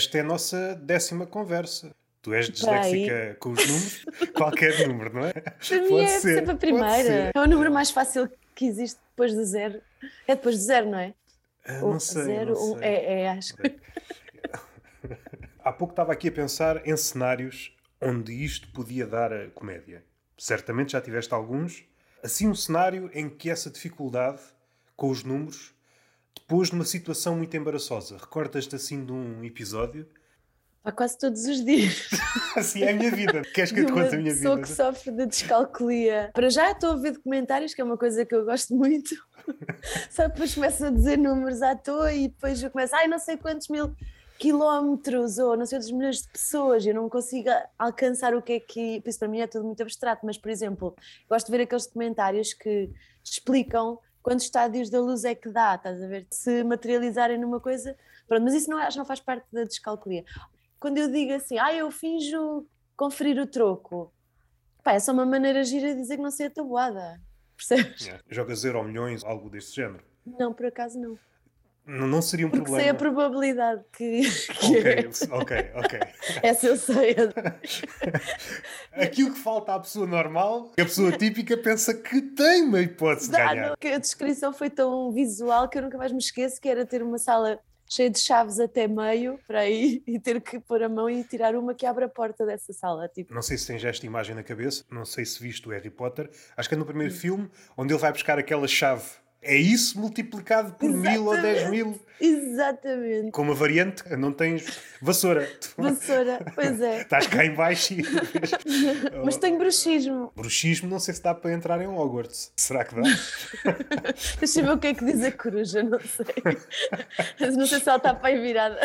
esta é a nossa décima conversa. Tu és disléxica com os números, qualquer número, não é? Para mim é ser. sempre a primeira. É o número mais fácil que existe depois do zero. É depois do zero, não é? Ah, não sei. Zero, não sei. é, é, acho que. Há pouco estava aqui a pensar em cenários onde isto podia dar a comédia. Certamente já tiveste alguns. Assim, um cenário em que essa dificuldade com os números pôs numa situação muito embaraçosa. Recordas-te assim de um episódio? Há quase todos os dias. assim é a minha vida. Queres que eu te conte a minha vida? Sou que sofre de descalculia. Para já estou a ver documentários, que é uma coisa que eu gosto muito. Só depois começo a dizer números à toa e depois eu começo, ai, não sei quantos mil quilómetros ou não sei quantos milhões de pessoas, eu não consigo alcançar o que é que. Isso para mim é tudo muito abstrato, mas por exemplo, gosto de ver aqueles documentários que explicam quantos estádios da luz é que dá, estás a ver? Se materializarem numa coisa. Pronto, mas isso não, acho não faz parte da descalculia quando eu digo assim, ah, eu finjo conferir o troco, pá, é só uma maneira gira de dizer que não sei a tabuada, percebes? Yeah. Jogas euro milhões, algo desse género? Não, por acaso não. Não, seria um Porque problema. sei a probabilidade que. que ok, é. ok, ok. Essa eu sei. Aquilo que falta à pessoa normal, a pessoa típica pensa que tem uma hipótese de ganhar. Não, a descrição foi tão visual que eu nunca mais me esqueço que era ter uma sala cheio de chaves até meio para aí e ter que pôr a mão e tirar uma que abre a porta dessa sala. Tipo. Não sei se tens esta imagem na cabeça, não sei se viste o Harry Potter, acho que é no primeiro hum. filme onde ele vai buscar aquela chave é isso multiplicado por Exatamente. mil ou dez mil. Exatamente. Com uma variante, não tens vassoura. Vassoura, pois é. Estás cá em baixo e... Mas tenho bruxismo. Bruxismo não sei se dá para entrar em Hogwarts. Será que dá? Deixa eu ver o que é que diz a coruja, não sei. Mas não sei se ela está para aí virada.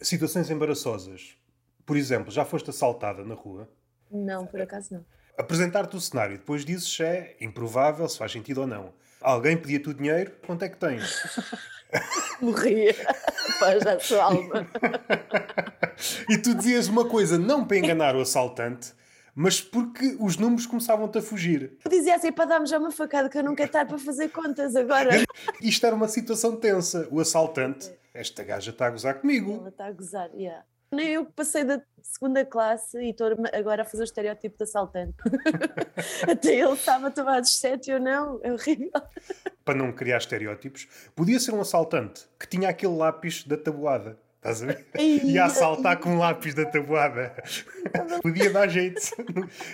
Situações embaraçosas. Por exemplo, já foste assaltada na rua? Não, por acaso não. Apresentar-te o cenário, depois dizes se é improvável, se faz sentido ou não Alguém pedia-te o dinheiro, quanto é que tens? Morria. Paz a sua alma. e tu dizias uma coisa, não para enganar o assaltante, mas porque os números começavam-te a fugir. Eu dizia assim, para dar-me já uma facada que eu quero estar para fazer contas agora. Isto era uma situação tensa. O assaltante, esta gaja está a gozar comigo. Ela está a gozar, yeah. Nem eu passei da segunda classe e estou agora a fazer o estereótipo de assaltante. Até ele estava de sete ou não, é horrível. Para não criar estereótipos, podia ser um assaltante que tinha aquele lápis da tabuada. Estás a ver? E a assaltar com um lápis da tabuada. Podia dar jeito.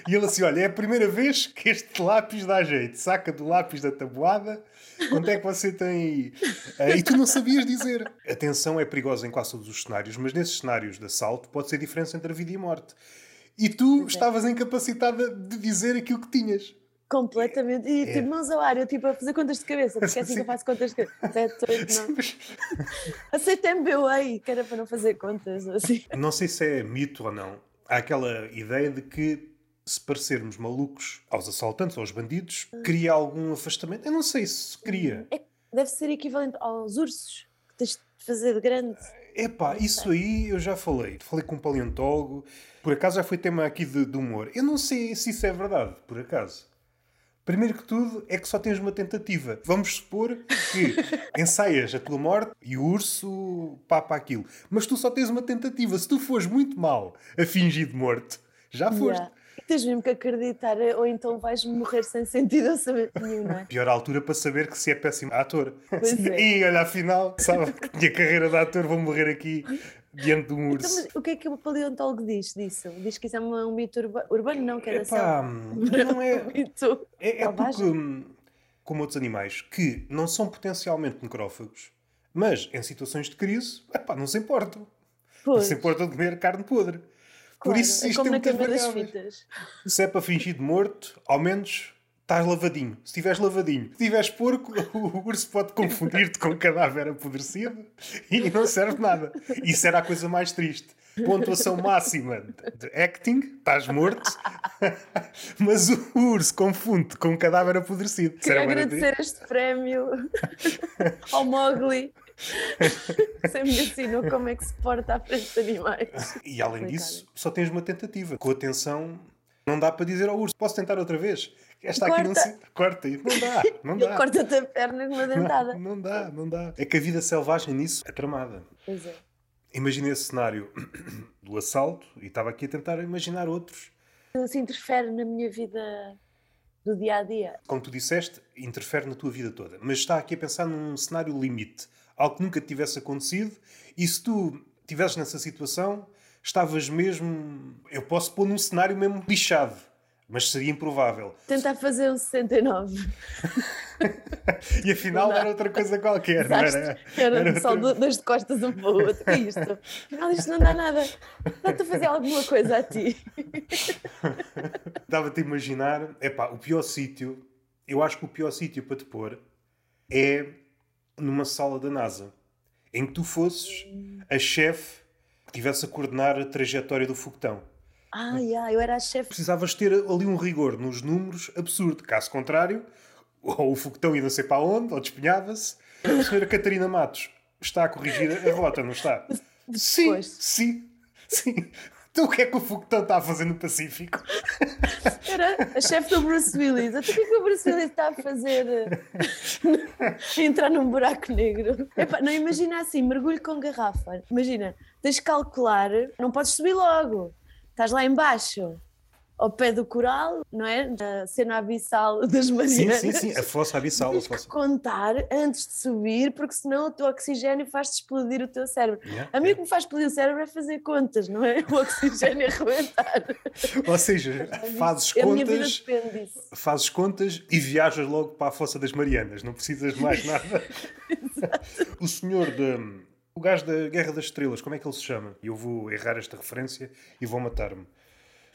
E ele assim: olha, é a primeira vez que este lápis dá jeito. Saca do lápis da tabuada Quanto é que você tem aí? Uh, e tu não sabias dizer. A tensão é perigosa em quase todos os cenários, mas nesses cenários de assalto pode ser diferença entre a vida e a morte. E tu estavas incapacitada de dizer aquilo que tinhas. Completamente. E é. tipo, mãos ao ar, eu tipo a fazer contas de cabeça, porque é assim que eu faço contas de cabeça. É não. Aceitei MBA, que era para não fazer contas. Assim. Não sei se é mito ou não. Há aquela ideia de que se parecermos malucos aos assaltantes, aos bandidos, cria algum afastamento. Eu não sei se cria. É, deve ser equivalente aos ursos, que tens de fazer de grande. Epá, isso aí eu já falei. Falei com um paleontólogo. Por acaso já foi tema aqui de, de humor. Eu não sei se isso é verdade, por acaso. Primeiro que tudo, é que só tens uma tentativa. Vamos supor que ensaias a tua morte e o urso papa aquilo. Mas tu só tens uma tentativa. Se tu fores muito mal a fingir de morte, já foste. Yeah. Tens mesmo que acreditar, ou então vais morrer sem sentido nenhum, não é? Pior altura para saber que se é péssimo ator. Pois é. E olha, afinal, sabe que tinha carreira de ator, vou morrer aqui diante de um urso. Então, o que é que o paleontólogo diz disso? Diz que isso é um mito urbano, urbano não, que era Epá, não é. mito é, é porque, hum, como outros animais, que não são potencialmente necrófagos, mas em situações de crise, epá, não se importam. Pois. Não se importam de comer carne podre. Claro, Por isso, é como na cama das fitas. Se é para fingir de morto, ao menos estás lavadinho. Se estiveres lavadinho, se estiveres porco, o urso pode confundir-te com um cadáver apodrecido e não serve nada. Isso era a coisa mais triste. Pontuação máxima de acting, estás morto, mas o urso confunde com um cadáver apodrecido. Queria agradecer este prémio ao Mowgli. Você me ensinou como é que se porta à frente de animais. E além disso, só tens uma tentativa. Com atenção, não dá para dizer ao urso: posso tentar outra vez? Esta aqui não se. Corta Não dá, não dá. Corta-te a perna com uma dentada. Não, não dá, não dá. É que a vida selvagem nisso é tramada. Pois é. Imagina esse cenário do assalto e estava aqui a tentar imaginar outros. Isso interfere na minha vida do dia a dia. Como tu disseste, interfere na tua vida toda. Mas está aqui a pensar num cenário limite. Algo que nunca tivesse acontecido. E se tu estivesses nessa situação, estavas mesmo. Eu posso pôr num cenário mesmo lixado. Mas seria improvável. Tentar fazer um 69. e afinal era outra coisa qualquer, não era? Era, era só outra... dois de costas um para o outro. que isto? Afinal, isto não dá nada. Dá-te a fazer alguma coisa a ti. Dava-te a imaginar, epá, o pior sítio, eu acho que o pior sítio para te pôr é numa sala da NASA, em que tu fosses a chefe que estivesse a coordenar a trajetória do foguetão. Ah, yeah, eu era a chefe. Precisavas ter ali um rigor nos números absurdo. Caso contrário, ou o foguetão ia não sei para onde, ou despenhava-se. A senhora Catarina Matos está a corrigir a rota, não está? Sim, sim, sim. Então o que é que o foguetão está a fazer no Pacífico? Era a chefe do Bruce Willis. Então o que é que o Bruce Willis está a fazer? Entrar num buraco negro. Epá, não imagina assim, mergulho com garrafa. Imagina, tens de calcular, não podes subir logo. Estás lá embaixo ao pé do coral, não é? A cena abissal das Marianas. Sim, sim, sim, a fossa abissal. Tens fossa. contar antes de subir, porque senão o teu oxigênio faz-te explodir o teu cérebro. Yeah, a mim yeah. o que me faz explodir o cérebro é fazer contas, não é? O oxigênio arrebentar. Ou seja, fazes a contas. Minha vida depende disso. Fazes contas e viajas logo para a fossa das Marianas, não precisas de mais nada. o senhor de. O gajo da Guerra das Estrelas, como é que ele se chama? Eu vou errar esta referência e vou matar-me.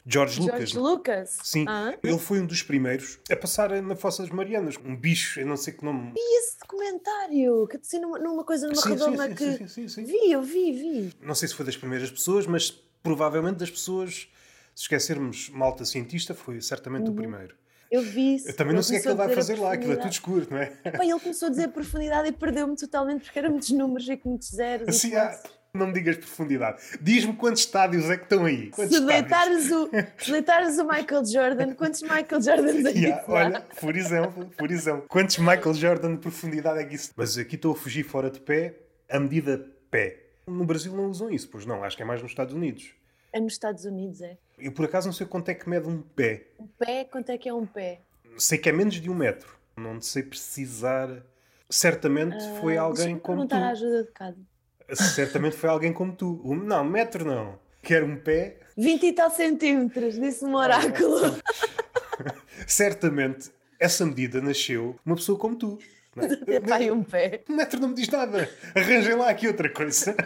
George, Lucas. George Lucas? Sim. Ah. Ele foi um dos primeiros a passar na Fossa das Marianas. Um bicho, eu não sei que nome. Vi esse documentário, que assim, numa, numa coisa, numa sim, redoma sim, que. Sim, sim, sim, Vi, eu vi, vi. Não sei se foi das primeiras pessoas, mas provavelmente das pessoas. Se esquecermos malta cientista, foi certamente uhum. o primeiro. Eu vi isso. Eu também não sei o que é que ele vai fazer lá, aquilo é tudo escuro, não é? Epá, ele começou a dizer profundidade e perdeu-me totalmente porque eram muitos números e muitos zeros. Assim, ah, não me digas profundidade. Diz-me quantos estádios é que estão aí. se deitares, o, se deitares o Michael Jordan, quantos Michael Jordans é yeah, Olha, por exemplo, por exemplo, quantos Michael Jordan de profundidade é que isso? Mas aqui estou a fugir fora de pé, a medida pé. No Brasil não usam isso, pois não, acho que é mais nos Estados Unidos. É nos Estados Unidos, é. Eu por acaso não sei quanto é que mede um pé. Um pé, quanto é que é um pé? Sei que é menos de um metro. Não sei precisar. Certamente uh, foi alguém como tu. a ajuda de cada. Certamente foi alguém como tu. Um, não, metro não. Quer um pé. 20 e tal centímetros, disse um oráculo. Certamente essa medida nasceu uma pessoa como tu. Pai, um pé. Um metro não me diz nada. Arranjem lá aqui outra coisa.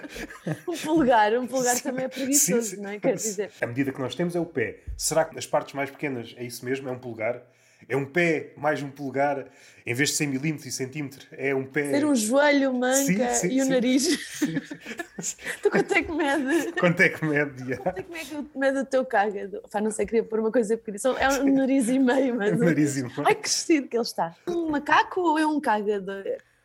um pulgar, um pulgar sim, também é preguiçoso, sim, sim. não é? Quer dizer. A medida que nós temos é o pé. Será que as partes mais pequenas é isso mesmo? É um pulgar? É um pé mais um polegar, em vez de 100 milímetros e centímetros, é um pé. Ser um joelho, manca sim, sim, e o sim. nariz. tu quanto é que mede? Quanto é que mede? Yeah. Quanto é que mede, mede o teu cágado? Pá, não sei, queria pôr uma coisa pequena. É um nariz e meio, mas. Um nariz e meio. Ai, que vestido que ele está. Um macaco ou é um cágado?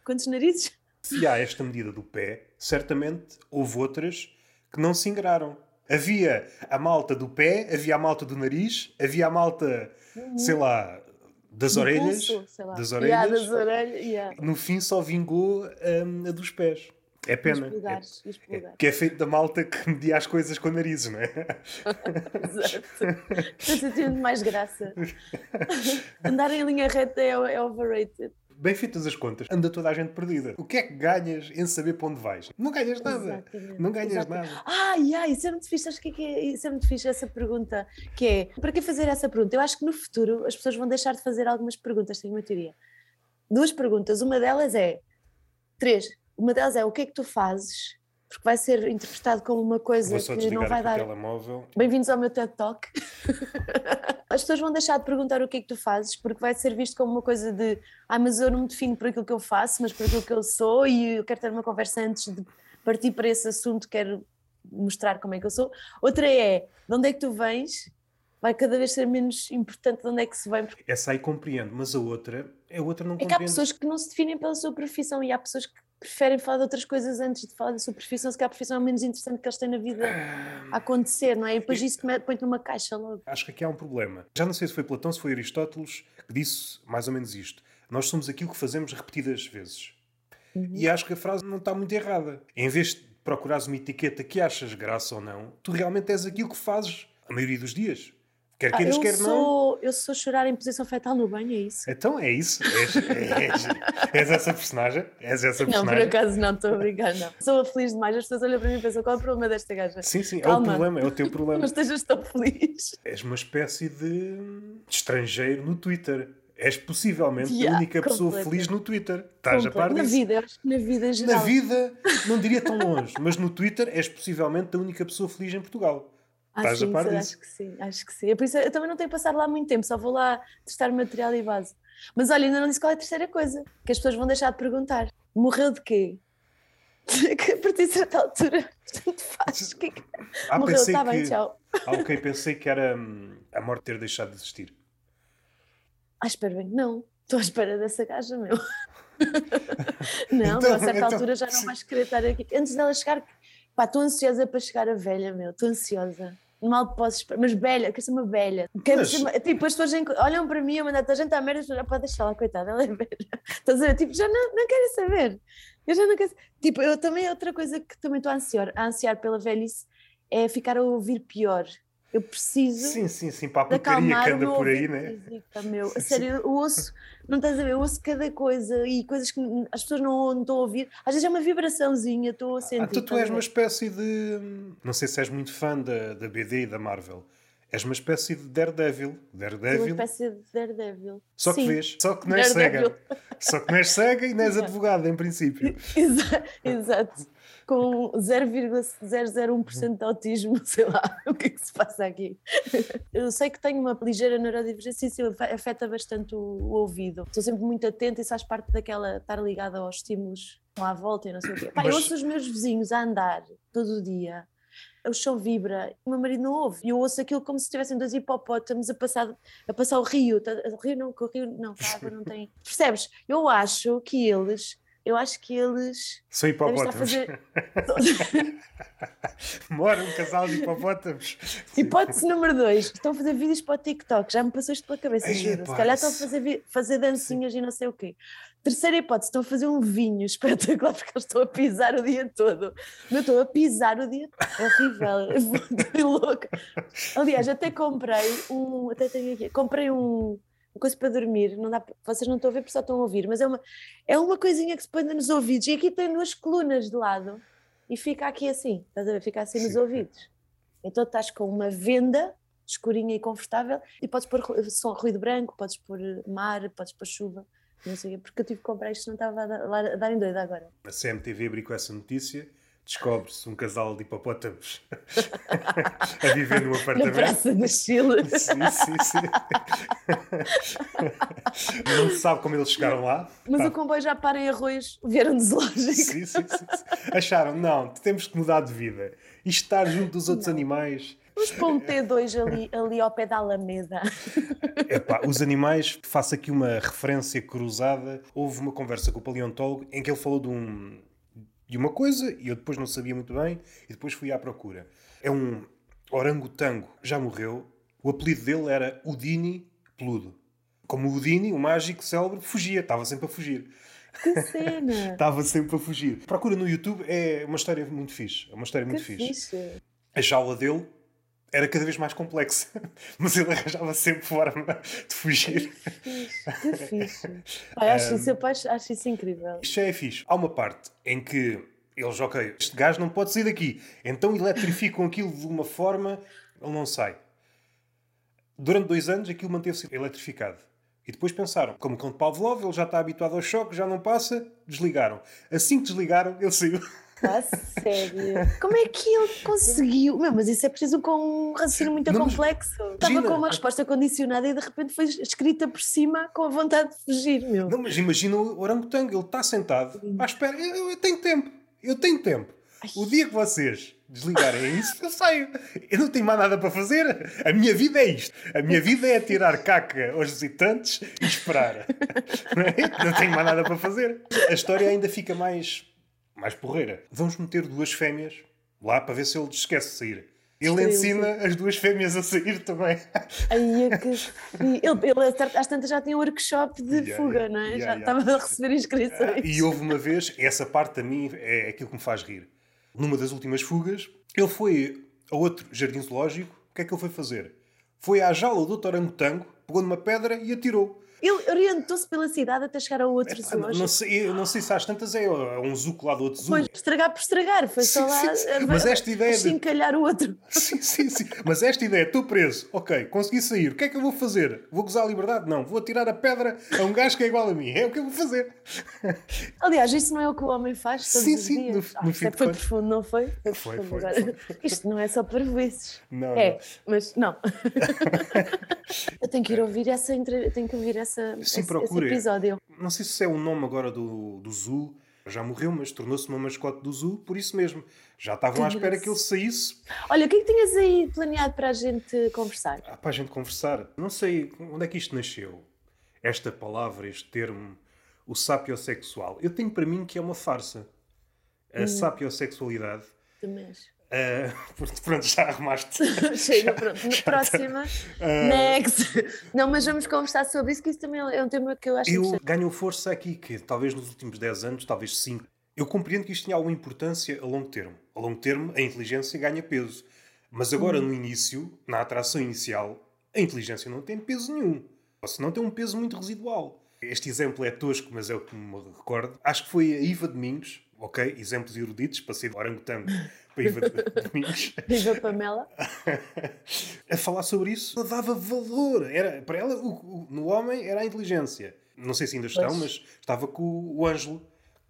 Quantos narizes? Se há esta medida do pé, certamente houve outras que não se ingraram. Havia a malta do pé, havia a malta do nariz, havia a malta, uhum. sei lá, das orelhas, pulso, das orelhas, yeah, das orelhas yeah. no fim só vingou um, a dos pés. É pena. É, é, que é feito da malta que media as coisas com narizes, não é? Exato. Está tendo mais graça. Andar em linha reta é, é overrated. Bem feitas as contas, anda toda a gente perdida. O que é que ganhas em saber para onde vais? Não ganhas nada. Exatamente. Não ganhas Exatamente. nada. Ai, ai, isso é muito fixe. Acho que, é, que é, isso é muito fixe essa pergunta. Que é, para que fazer essa pergunta? Eu acho que no futuro as pessoas vão deixar de fazer algumas perguntas, tenho uma teoria. Duas perguntas. Uma delas é. Três. Uma delas é o que é que tu fazes porque vai ser interpretado como uma coisa que não vai dar. Bem-vindos ao meu TED Talk. As pessoas vão deixar de perguntar o que é que tu fazes, porque vai ser visto como uma coisa de ah, mas eu não me defino por aquilo que eu faço, mas por aquilo que eu sou, e eu quero ter uma conversa antes de partir para esse assunto, quero mostrar como é que eu sou. Outra é de onde é que tu vens, vai cada vez ser menos importante de onde é que se vem. Essa aí compreendo, mas a outra, a outra não é que há pessoas que não se definem pela sua profissão e há pessoas que preferem falar de outras coisas antes de falar da sua profissão, se calhar a profissão é menos interessante que eles têm na vida a acontecer, não é? E depois isso põe-te numa caixa logo. Acho que aqui há um problema. Já não sei se foi Platão, se foi Aristóteles que disse mais ou menos isto. Nós somos aquilo que fazemos repetidas vezes. Uhum. E acho que a frase não está muito errada. Em vez de procurares uma etiqueta que achas graça ou não, tu realmente és aquilo que fazes a maioria dos dias. Quer Ah, queiras, eu, quer não. sou, eu sou chorar em posição fetal no banho, é isso? Então é isso. És, és- és essa personagem. És essa Não, por personagem. acaso não, estou a brincar, não. Sou feliz demais, as pessoas olham para mim e pensam qual é o problema desta gaja? Sim, sim, é o Calma. problema, é o teu Não problema. estejas tão feliz. És uma espécie de estrangeiro no Twitter. És possivelmente a Yeah, única pessoa feliz no Twitter. Estás a par Na disso? vida, eu acho que na vida em Na geral. vida, não diria tão longe, mas no Twitter és possivelmente a única pessoa feliz em Portugal. Ah, Estás a sim, par sim, disso? acho que sim, acho que sim. É por isso, eu também não tenho passado lá muito tempo, só vou lá testar material e base. Mas olha, ainda não disse qual é a terceira coisa, que as pessoas vão deixar de perguntar. Morreu de quê? que a partir de certa altura, tanto faz. Que é Ah, Morreu, está que... bem, tchau. Ah, ok, pensei que era hum, a morte ter deixado de existir. Ah, espero bem que não. Estou à espera dessa gaja, meu. não, Então, a certa então, altura já não sim. vais querer estar aqui. Antes dela chegar, pá, estou ansiosa para chegar a velha, meu. Estou ansiosa. Mal posso esperar. Mas velha, quero ser uma velha. Quero Mas- ser uma- Tipo, as pessoas olham para mim a mandar a gente à merda, já pode deixar ela, coitada, ela é velha. Estás a ver? Tipo, já não, não quero saber. Eu já não quero. Tipo, eu também, outra coisa que também estou a ansiar, a ansiar pela velhice é ficar a ouvir pior. Eu preciso Sim, sim, sim, para a putaria que anda por aí, né? meu. A sério, eu ouço, não estás a ver, eu ouço cada coisa e coisas que as pessoas não, não estão a ouvir. Às vezes é uma vibraçãozinha, estou a sentir. Ah, tu, tu és uma espécie de. Não sei se és muito fã da, da BD e da Marvel. És uma espécie de Daredevil. Sou uma Daredevil. espécie de Daredevil. Só que Sim. vês. Só que não és Daredevil. cega. Só que não és cega e não és advogada, em princípio. Exa- Exato. Com 0,001% de autismo, sei lá o que é que se passa aqui. Eu sei que tenho uma ligeira neurodivergência e isso afe- afeta bastante o, o ouvido. Estou sempre muito atenta e isso faz parte daquela estar ligada aos estímulos à volta e não sei o quê. Pá, Mas- Eu ouço os meus vizinhos a andar todo o dia. O chão vibra, o meu marido não ouve. E eu ouço aquilo como se tivessem dois hipopótamos a passar, a passar o rio. Tá- O rio não, o rio não, a água não tem. Percebes? Eu acho que eles, eu acho que eles São hipopótamos. fazer. Mora um casal de hipopótamos. Sim. Hipótese número dois, estão a fazer vídeos para o TikTok, já me passou isto pela cabeça, Ei, juro. Se calhar estão a fazer, fazer dancinhas e não sei o quê. Terceira hipótese, estão a fazer um vinho espetacular porque eles estão a pisar o dia todo. Não estou a pisar o dia todo. É horrível, estou louca. Aliás, até comprei um. Até tenho aqui. Comprei um. Uma coisa para dormir, não dá, vocês não estão a ver porque só estão a ouvir, mas é uma, é uma coisinha que se põe nos ouvidos e aqui tem duas colunas de lado e fica aqui assim, estás a ver? Fica assim nos Sim. ouvidos. Então estás com uma venda escurinha e confortável e podes pôr som, ruído branco, podes pôr eh, mar, podes pôr chuva, não sei o quê, porque eu tive que comprar isto, não estava a dar, a dar em doida agora. A CMTV abriu com essa notícia. Descobre-se um casal de hipopótamos a viver num Na apartamento. Praça do Chile. Sim, sim, sim. Não se sabe como eles chegaram lá. Mas Pá, o comboio já para em arroz, vieram de zoológico. sim, sim, sim, sim. Acharam, não, temos que mudar de vida. E estar junto dos outros animais. Vamos para um T2 ali, ali ao pé da Alameda. Epá, os animais, faço aqui uma referência cruzada. Houve uma conversa com o paleontólogo em que ele falou de, um, de uma coisa e eu depois não sabia muito bem e depois fui à procura. É um orangotango, já morreu. O apelido dele era Udini Peludo. Como o Udini, o mágico célebre, fugia, estava sempre a fugir. Que cena! Estava sempre a fugir. Procura no YouTube, é uma história muito fixe. É uma história Que muito fixe. fixe! A jaula dele era cada vez mais complexa, mas ele arranjava sempre forma de Que fugir. fixe! Que fixe! Pai, acho, isso, eu acho, acho isso incrível. Isto já é fixe. Há uma parte em que eles, ok, este gajo não pode sair daqui, então eletrificam aquilo de uma forma, ele não sai. Durante dois anos aquilo manteve-se eletrificado. E depois pensaram, como o cão de Pavlov, ele já está habituado ao choque, já não passa, desligaram. Assim que desligaram, ele saiu. Ah, sério? Como é que ele conseguiu? Meu, mas isso é preciso com um raciocínio muito Não, complexo. Estava imagina. com uma resposta condicionada e de repente foi escrita por cima com a vontade de fugir, meu. Não, mas imagina o orangotango, ele está sentado à espera. Eu, eu tenho tempo, eu tenho tempo. O dia que vocês desligarem isso, eu saio. Eu não tenho mais nada para fazer. A minha vida é isto. A minha vida é tirar caca aos visitantes e esperar. Não, é? Não tenho mais nada para fazer. A história ainda fica mais, mais porreira. Vamos meter duas fêmeas lá para ver se ele esquece de sair. Ele Sim, ensina as duas fêmeas a sair também. Aí é que ele, ele às tantas já tinha um workshop de Yeah, fuga, yeah, não é? yeah, já estava a receber inscrições. E houve uma vez, essa parte a mim é aquilo que me faz rir. Numa das últimas fugas, ele foi a outro jardim zoológico. O que é que ele foi fazer? Foi à jaula do orangotango, pegou numa pedra e atirou. Ele orientou-se pela cidade até chegar a outro Epá, não, não sei, não sei se às tantas é um zuco lá do outro zuco. Foi estragar por estragar, foi Sim, só lá sim, sim. Mas esta ideia de- encalhar o outro. Sim, sim, sim. Mas esta ideia, estou preso, ok, consegui sair, o que é que eu vou fazer? Vou gozar a liberdade? Não, vou atirar a pedra a um gajo que é igual a mim. É o que eu vou fazer. Aliás, isso não é o que o homem faz todos Sim, os sim, dias. no- Ah, no fim é foi contas. profundo, não foi? Foi, foi, Agora, foi. Isto não é só para vezes. Não, É, não. mas não. eu tenho que ir ouvir essa tenho que ouvir essa, Sim, esse, esse procure. episódio. Não sei se é o nome agora do, do Zoo. Já morreu, mas tornou-se uma mascote do Zoo, por isso mesmo. Já estavam à espera que ele saísse Olha, o que é que tinhas aí planeado para a gente conversar? ah, para a gente conversar. Não sei onde é que isto nasceu. Esta palavra, este termo, o sapiosexual. Eu tenho para mim que é uma farsa. A Hum. sapiosexualidade. Também. ah, pronto, já arrumaste. Chega, pronto. Na próxima. Ah. Next. Não, mas vamos conversar sobre isso, que isso também é um tema que eu acho Eu ganho força aqui, que talvez nos últimos 10 anos, talvez 5, eu compreendo que isto tinha alguma importância a longo termo. A longo termo, a inteligência ganha peso. Mas agora, Uhum. no início, na atração inicial, a inteligência não tem peso nenhum. Ou se não tem um peso muito residual. Este exemplo é tosco, mas é o que me recordo. Acho que foi a Iva Domingos, ok? Exemplos eruditos, passei de orangotango para Iva Domingos. Viva Pamela. a falar sobre isso, ela dava valor. Era, para ela, o- o- no homem, era a inteligência. Não sei se ainda estão, Pois. mas estava com o, o Ângelo,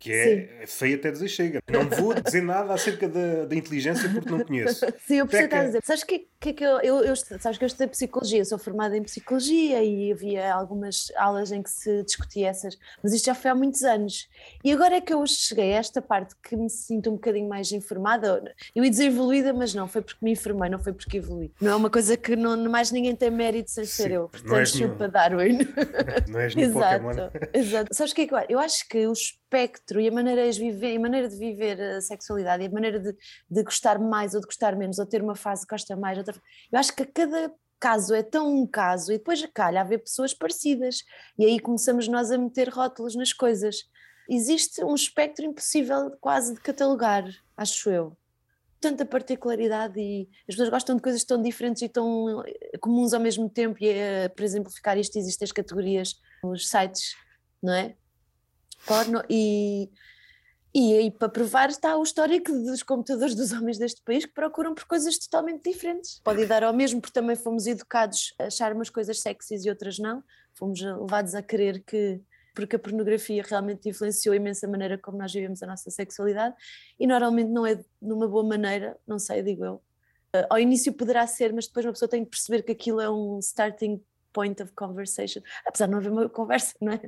que é, é feio até dizer chega. Não vou dizer nada acerca da, da inteligência porque não conheço. Sim, eu percebo que estás a dizer. Sabes que, que é que eu, eu, eu- Sabes que eu estudei psicologia, eu sou formada em psicologia e havia algumas aulas em que se discutia essas, mas isto já foi há muitos anos. E agora é que eu cheguei a esta parte que me sinto um bocadinho mais informada. Eu ia dizer evoluída, mas não, foi porque me informei, não foi porque evolui. Não é uma coisa que não, mais ninguém tem mérito sem ser Sim, eu. não Portanto, és nenhum. chupa Darwin. Não és nem Pokémon. Exato, exato. Sabes o que é que eu acho? Eu acho que o espectro e a maneira de viver, a maneira de viver a sexualidade e a maneira de, de gostar mais ou de gostar menos, ou ter uma fase que gosta mais, outra eu acho que cada caso é tão um caso e depois calha haver pessoas parecidas e aí começamos nós a meter rótulos nas coisas. Existe um espectro impossível quase de catalogar, acho eu. Tanta particularidade e as pessoas gostam de coisas tão diferentes e tão eh, comuns ao mesmo tempo e, eh, por exemplificar isto, existem as categorias nos sites, não é? Porno e, e aí para provar está o histórico dos computadores dos homens deste país que procuram por coisas totalmente diferentes. Pode dar ao mesmo porque também fomos educados a achar umas coisas sexys e outras não. Fomos levados a querer que porque a pornografia realmente influenciou imensa maneira como nós vivemos a nossa sexualidade e normalmente não é numa boa maneira, não sei, digo eu. Uh, ao início poderá ser, mas depois uma pessoa tem que perceber que aquilo é um starting point of conversation, apesar de não haver uma conversa, não é?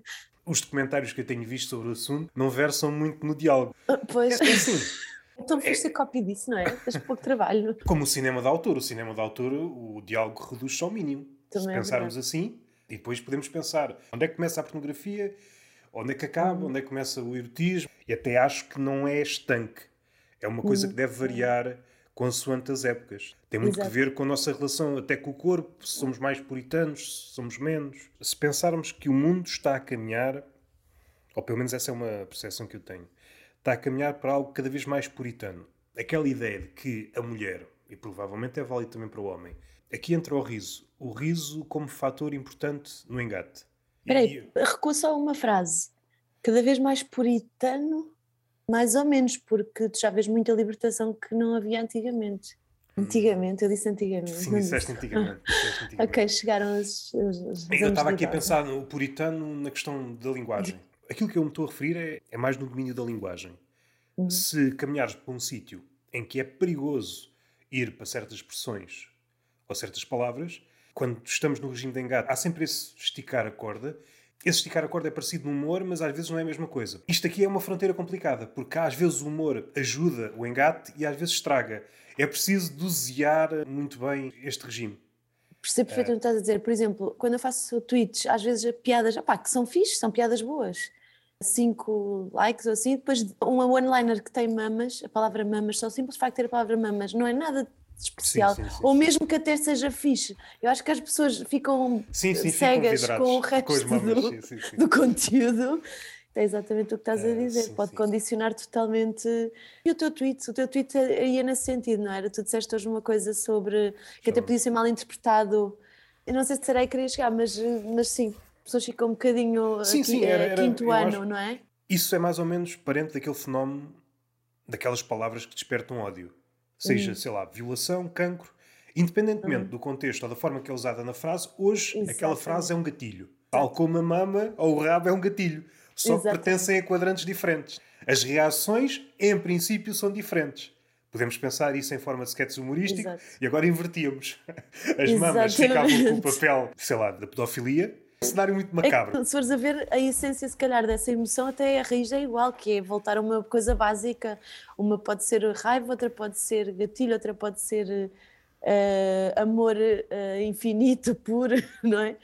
Os documentários que eu tenho visto sobre o assunto não versam muito no diálogo. Uh, Pois, É assim, então foste a cópia disso, não é? Tens pouco trabalho. como o cinema de autor. O cinema de autor, o diálogo reduz-se ao mínimo. Também Se é pensarmos assim, e depois podemos pensar onde é que começa a pornografia, onde é que acaba, Uhum. onde é que começa o erotismo. E até acho que não é estanque. É uma coisa Uhum. que deve variar consoante as épocas. Tem muito Exato. que ver com a nossa relação até com o corpo, se somos mais puritanos, se somos menos. Se pensarmos que o mundo está a caminhar, ou pelo menos essa é uma percepção que eu tenho, está a caminhar para algo cada vez mais puritano. Aquela ideia de que a mulher, e provavelmente é válido também para o homem, aqui entra o riso. O riso como fator importante no engate. Espera E- aí, recua só uma frase. Cada vez mais puritano, mais ou menos, porque tu já vês muita libertação que não havia antigamente. Antigamente, eu disse antigamente. Sim, disseste disse. antigamente. disseste antigamente. Ok, chegaram os, os, os Eu estava aqui a pensar no puritano na questão da linguagem. Aquilo que eu me estou a referir é, é mais no domínio da linguagem. Uhum. Se caminhares para um sítio em que é perigoso ir para certas expressões ou certas palavras, quando estamos no regime de engate, há sempre esse esticar a corda. Esse esticar a corda é parecido no humor, mas às vezes não é a mesma coisa. Isto aqui é uma fronteira complicada, porque às vezes o humor ajuda o engate e às vezes estraga. É preciso dosear muito bem este regime. Percebo perfeitamente o que estás a dizer. Por exemplo, quando eu faço tweets, às vezes piadas, opá, que são fixes, são piadas boas. Cinco likes ou assim, depois uma one-liner que tem mamas, a palavra mamas, só o simples facto de ter a palavra mamas, não é nada especial. sim, sim, ou sim. mesmo que até seja fixe. Eu acho que as pessoas ficam ficam cegas vidrados com o com resto as mamas, do, do conteúdo. É exatamente o que estás a Ah, dizer. Pode condicionar totalmente. E o teu tweet? O teu tweet ia nesse sentido, não era? Tu disseste hoje uma coisa sobre que até podia ser mal interpretado. Eu não sei se será que queria chegar, mas, mas sim, as pessoas ficam um bocadinho Sim, aqui, sim, era- eh, era- quinto ano, acho- não é? Isso é mais ou menos parente daquele fenómeno daquelas palavras que despertam ódio. Seja, sei lá, violação, cancro. Independentemente do contexto ou da forma que é usada na frase, hoje aquela Exatamente. frase é um gatilho. Tal como a mama ou o rabo é um gatilho. Só que Exatamente. pertencem a quadrantes diferentes. As reações, em princípio, são diferentes. Podemos pensar isso em forma de sketch humorístico Exato. e agora invertíamos. As mamas ficavam com o Exatamente. papel, sei lá, da pedofilia. Um cenário muito É macabro. que, se fores a ver, a essência, se calhar, dessa emoção, até a raiz é igual, que é voltar a uma coisa básica. Uma pode ser raiva, outra pode ser gatilho, outra pode ser eh, amor eh, infinito, puro, não é?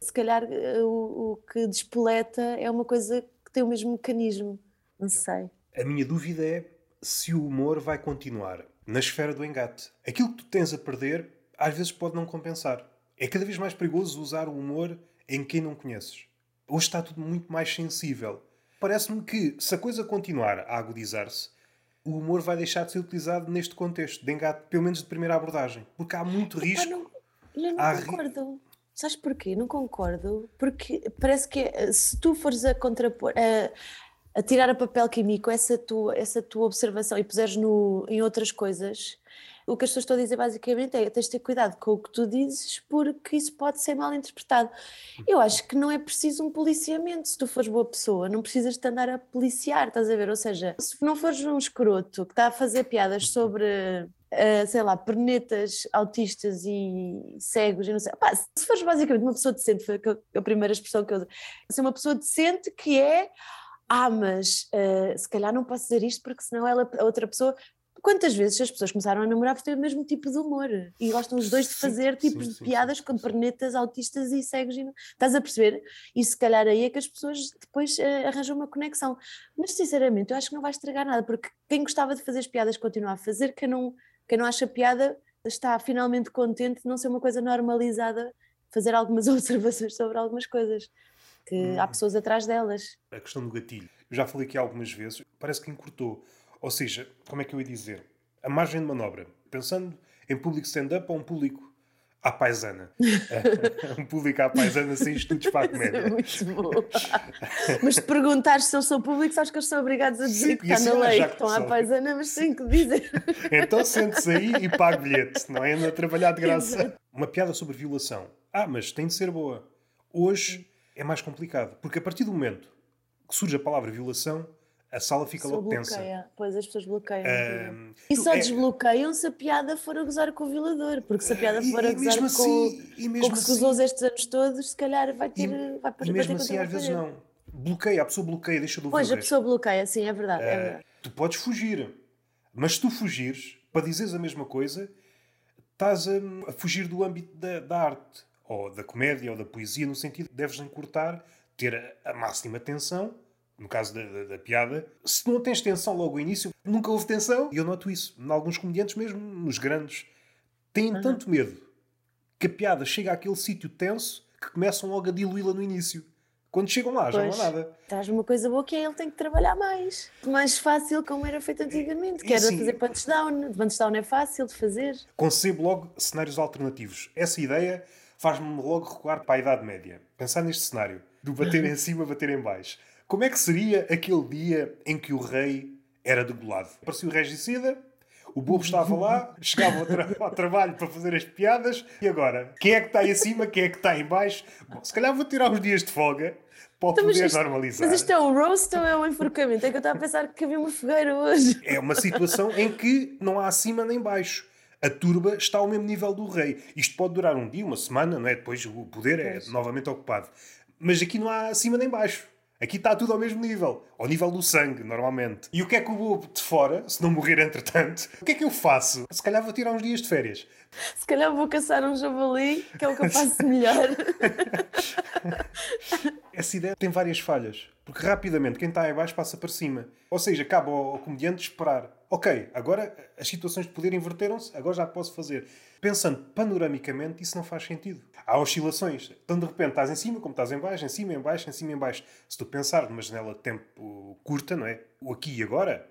Se calhar eh, o, o que despoleta é uma coisa que tem o mesmo mecanismo. Não sei. A minha dúvida é se o humor vai continuar na esfera do engate. Aquilo que tu tens a perder, às vezes pode não compensar. É cada vez mais perigoso usar o humor em quem não conheces. Hoje está tudo muito mais sensível. Parece-me que, se a coisa continuar a agudizar-se, o humor vai deixar de ser utilizado neste contexto de engate, pelo menos de primeira abordagem. Porque há muito Pá, risco. não, eu não Há ri- concordo. Sabes porquê? Não concordo. Porque parece que eh, se tu fores a contrapor, a, a tirar a papel químico essa tua, essa tua observação e puseres no, em outras coisas, o que as pessoas estão a dizer basicamente é tens de ter cuidado com o que tu dizes porque isso pode ser mal interpretado. Eu acho que não é preciso um policiamento. Se tu fores boa pessoa, não precisas de andar a policiar, estás a ver? Ou seja, se não fores um escroto que está a fazer piadas sobre uh, sei lá, pernetas autistas e cegos e não sei. Pá, se fores basicamente uma pessoa decente, foi a primeira expressão que eu usei, ser uma pessoa decente que é, ah, mas uh, se calhar não posso dizer isto porque senão ela, a outra pessoa. Quantas vezes as pessoas começaram a namorar por ter o mesmo tipo de humor e gostam os dois de fazer sim, tipos sim, de sim, piadas com pernetas autistas e cegos e não... estás a perceber? E se calhar aí é que as pessoas depois eh, arranjam uma conexão. Mas sinceramente, eu acho que não vai estragar nada, porque quem gostava de fazer as piadas continua a fazer, quem não, quem não acha piada está finalmente contente de não ser uma coisa normalizada, fazer algumas observações sobre algumas coisas, que há Hum. pessoas atrás delas. a questão do gatilho. Eu já falei aqui algumas vezes, parece que encurtou. Ou seja, como é que eu ia dizer? A margem de manobra. Pensando em público stand-up ou um público à paisana. um público à paisana sem estudos para a é comédia. muito bom. mas se perguntares se eles são públicos, acho que eles são obrigados a dizer Sim, que está assim, na ah, lei, que que estão à paisana, mas têm que dizer. Então sente-se aí e pague bilhete, não é? Anda a trabalhar de graça. Exato. Uma piada sobre violação. Ah, mas tem de ser boa. Hoje é mais complicado, porque a partir do momento que surge a palavra violação, a sala fica logo tensa. Pois as pessoas bloqueiam. Ahm, E só é- desbloqueiam se a piada for a gozar com o violador, porque se a piada e- for a e gozar mesmo com, assim, e com o que se assim, gozou estes anos todos, se calhar vai ter. E, vai, e mesmo assim, às vezes não. Bloqueia, a pessoa bloqueia, deixa de ouvir. Pois, a pessoa bloqueia, sim, é verdade. é verdade. Tu podes fugir, mas se tu fugires para dizeres a mesma coisa, estás a, a fugir do âmbito da, da arte, ou da comédia, ou da poesia, no sentido que deves encurtar, ter a, a máxima tensão. No caso da, da- da piada, se não tens tensão logo ao início, nunca houve tensão. E eu noto isso. Em alguns comediantes, mesmo nos grandes, têm tanto medo que a piada chega àquele sítio tenso que começam logo a diluí-la no início. Quando chegam lá, já não há nada. Traz uma coisa boa que é ele tem que trabalhar mais. Mais fácil, como era feito antigamente, que era fazer punch down. Punch down é fácil de fazer. concebo logo cenários alternativos. Essa ideia faz-me logo recuar para a Idade Média. Pensar neste cenário, do bater em cima, bater em baixo. Como é que seria aquele dia em que o rei era degolado? Aparecia o regicida, o bobo estava lá, chegava ao, tra- ao trabalho para fazer as piadas, e agora? Quem é que está aí acima, quem é que está em baixo? Bom, se calhar vou tirar uns dias de folga para Então, poder isto- normalizar. Mas isto é um roast ou é um enforcamento? É que eu estava a pensar que havia uma fogueira hoje. É uma situação em que não há acima nem baixo. A turba está ao mesmo nível do rei. Isto pode durar um dia, uma semana, não é? Depois o poder é Pois. novamente ocupado. Mas aqui não há acima nem baixo. Aqui está tudo ao mesmo nível. Ao nível do sangue, normalmente. E o que é que o bobo de fora, se não morrer entretanto, o que é que eu faço? Se calhar vou tirar uns dias de férias. Se calhar vou caçar um javali, que é o que eu faço melhor. essa ideia tem várias falhas. Porque rapidamente quem está em baixo passa para cima. Ou seja, cabe ao, ao comediante esperar. Ok, agora as situações de poder inverteram-se, agora já posso fazer. Pensando panoramicamente, isso não faz sentido. Há oscilações. Então, de repente, estás em cima, como estás em baixo, em cima, em baixo, em cima, em baixo. Se tu pensar numa janela de tempo curta, não é? O aqui e agora,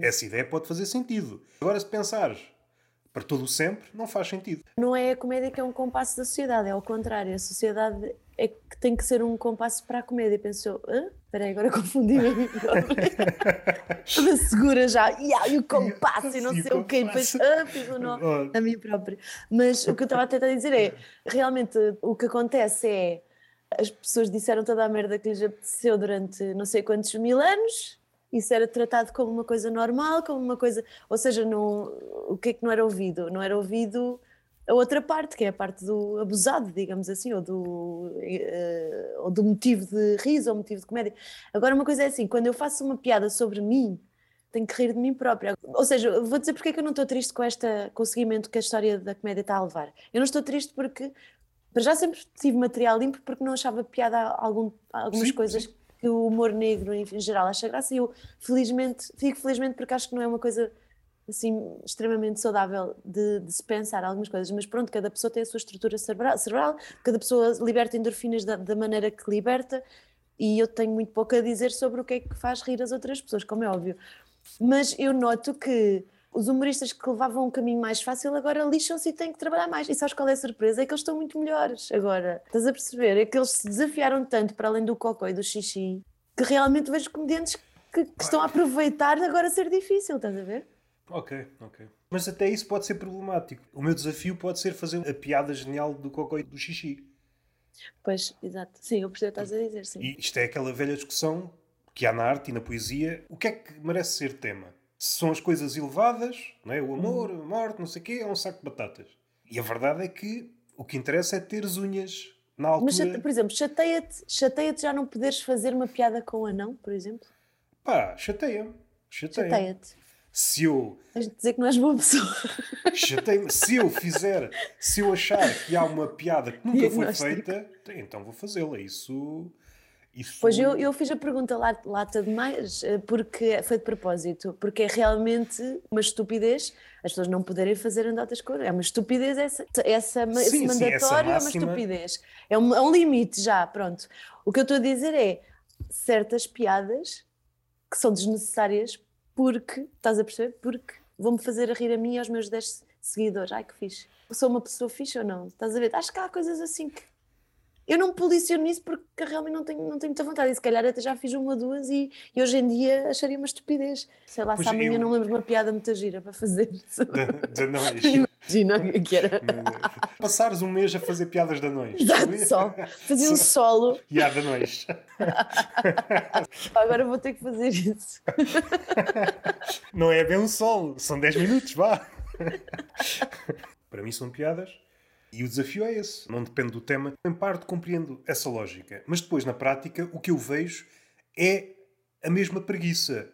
essa ideia pode fazer sentido. Agora, se pensares para todo o sempre, não faz sentido. Não é a comédia que é um compasso da sociedade, é ao contrário. A sociedade é que tem que ser um compasso para a comédia. Pensou, espera aí, agora confundi-me a mim Toda segura já, yeah, e o compasso e não sei o quê. Depois, ah, fiz o nó a mim própria. Mas o que eu estava a tentar dizer é, realmente o que acontece é, as pessoas disseram toda a merda que lhes apeteceu durante não sei quantos mil anos isso era tratado como uma coisa normal, como uma coisa. Ou seja, não, o que é que não era ouvido? Não era ouvido a outra parte, que é a parte do abusado, digamos assim, ou do, uh, ou do motivo de riso, ou motivo de comédia. Agora, uma coisa é assim: quando eu faço uma piada sobre mim, tenho que rir de mim própria. Ou seja, vou dizer porque é que eu não estou triste com, esta, com o seguimento que a história da comédia está a levar. Eu não estou triste porque. Para já sempre tive material limpo porque não achava piada algum, algumas sim, coisas sim que o humor negro em geral acha graça e eu felizmente, fico felizmente porque acho que não é uma coisa assim extremamente saudável de, de, se pensar algumas coisas, mas pronto, cada pessoa tem a sua estrutura cerebral, cerebral cada pessoa liberta endorfinas da, da, maneira que liberta e eu tenho muito pouco a dizer sobre o que é que faz rir as outras pessoas, como é óbvio. Mas eu noto que os humoristas que levavam um caminho mais fácil agora lixam-se e têm que trabalhar mais. E sabes qual é a surpresa? É que eles estão muito melhores agora. Estás a perceber? É que eles se desafiaram tanto para além do cocô e do xixi que realmente vejo comediantes que, que estão a aproveitar agora ser difícil, estás a ver? Ok, ok. Mas até isso pode ser problemático. O meu desafio pode ser fazer a piada genial do cocô e do xixi. Pois, exato. Sim, eu percebo o que estás a dizer, sim. E isto é aquela velha discussão que há na arte e na poesia. O que é que merece ser tema? são as coisas elevadas, não é? o amor, a morte, não sei o quê, é um saco de batatas. E a verdade é que o que interessa é ter as unhas na altura. Mas, por exemplo, chateia-te chateia já não poderes fazer uma piada com o anão, por exemplo? Pá, chateia-me. Chateia-te. Chateia se eu. Tens de dizer que não és boa pessoa. Se eu fizer, se eu achar que há uma piada que nunca foi feita, então vou fazê-la. Isso isso... Pois eu, eu fiz a pergunta lata demais eh, porque foi de propósito, porque é realmente uma estupidez as pessoas não poderem fazer anedotas com É uma estupidez essa, essa, sim, esse mandatório sim, máxima... é uma estupidez. É um, é um limite já, pronto. O que eu estou a dizer é certas piadas que são desnecessárias porque, estás a perceber? Porque vão-me fazer a rir a mim e aos meus 10 seguidores. Ai que fixe. Sou uma pessoa fixe ou não? Estás a ver? Acho que há coisas assim que eu não me policiono nisso porque realmente não tenho, não tenho muita vontade. E se calhar até já fiz uma ou duas e, e hoje em dia acharia uma estupidez. Sei lá, pois se amanhã eu... não lembro de uma piada muito gira para fazer. De, anões. Imagina que era. Passares um mês a fazer piadas de anões. Exato, só. Fazia um solo. E há de anões. Agora vou ter que fazer isso. Não é bem um solo, são 10 minutos, vá. Para mim são piadas e o desafio é esse, não depende do tema. Em parte compreendo essa lógica, mas depois na prática o que eu vejo é a mesma preguiça.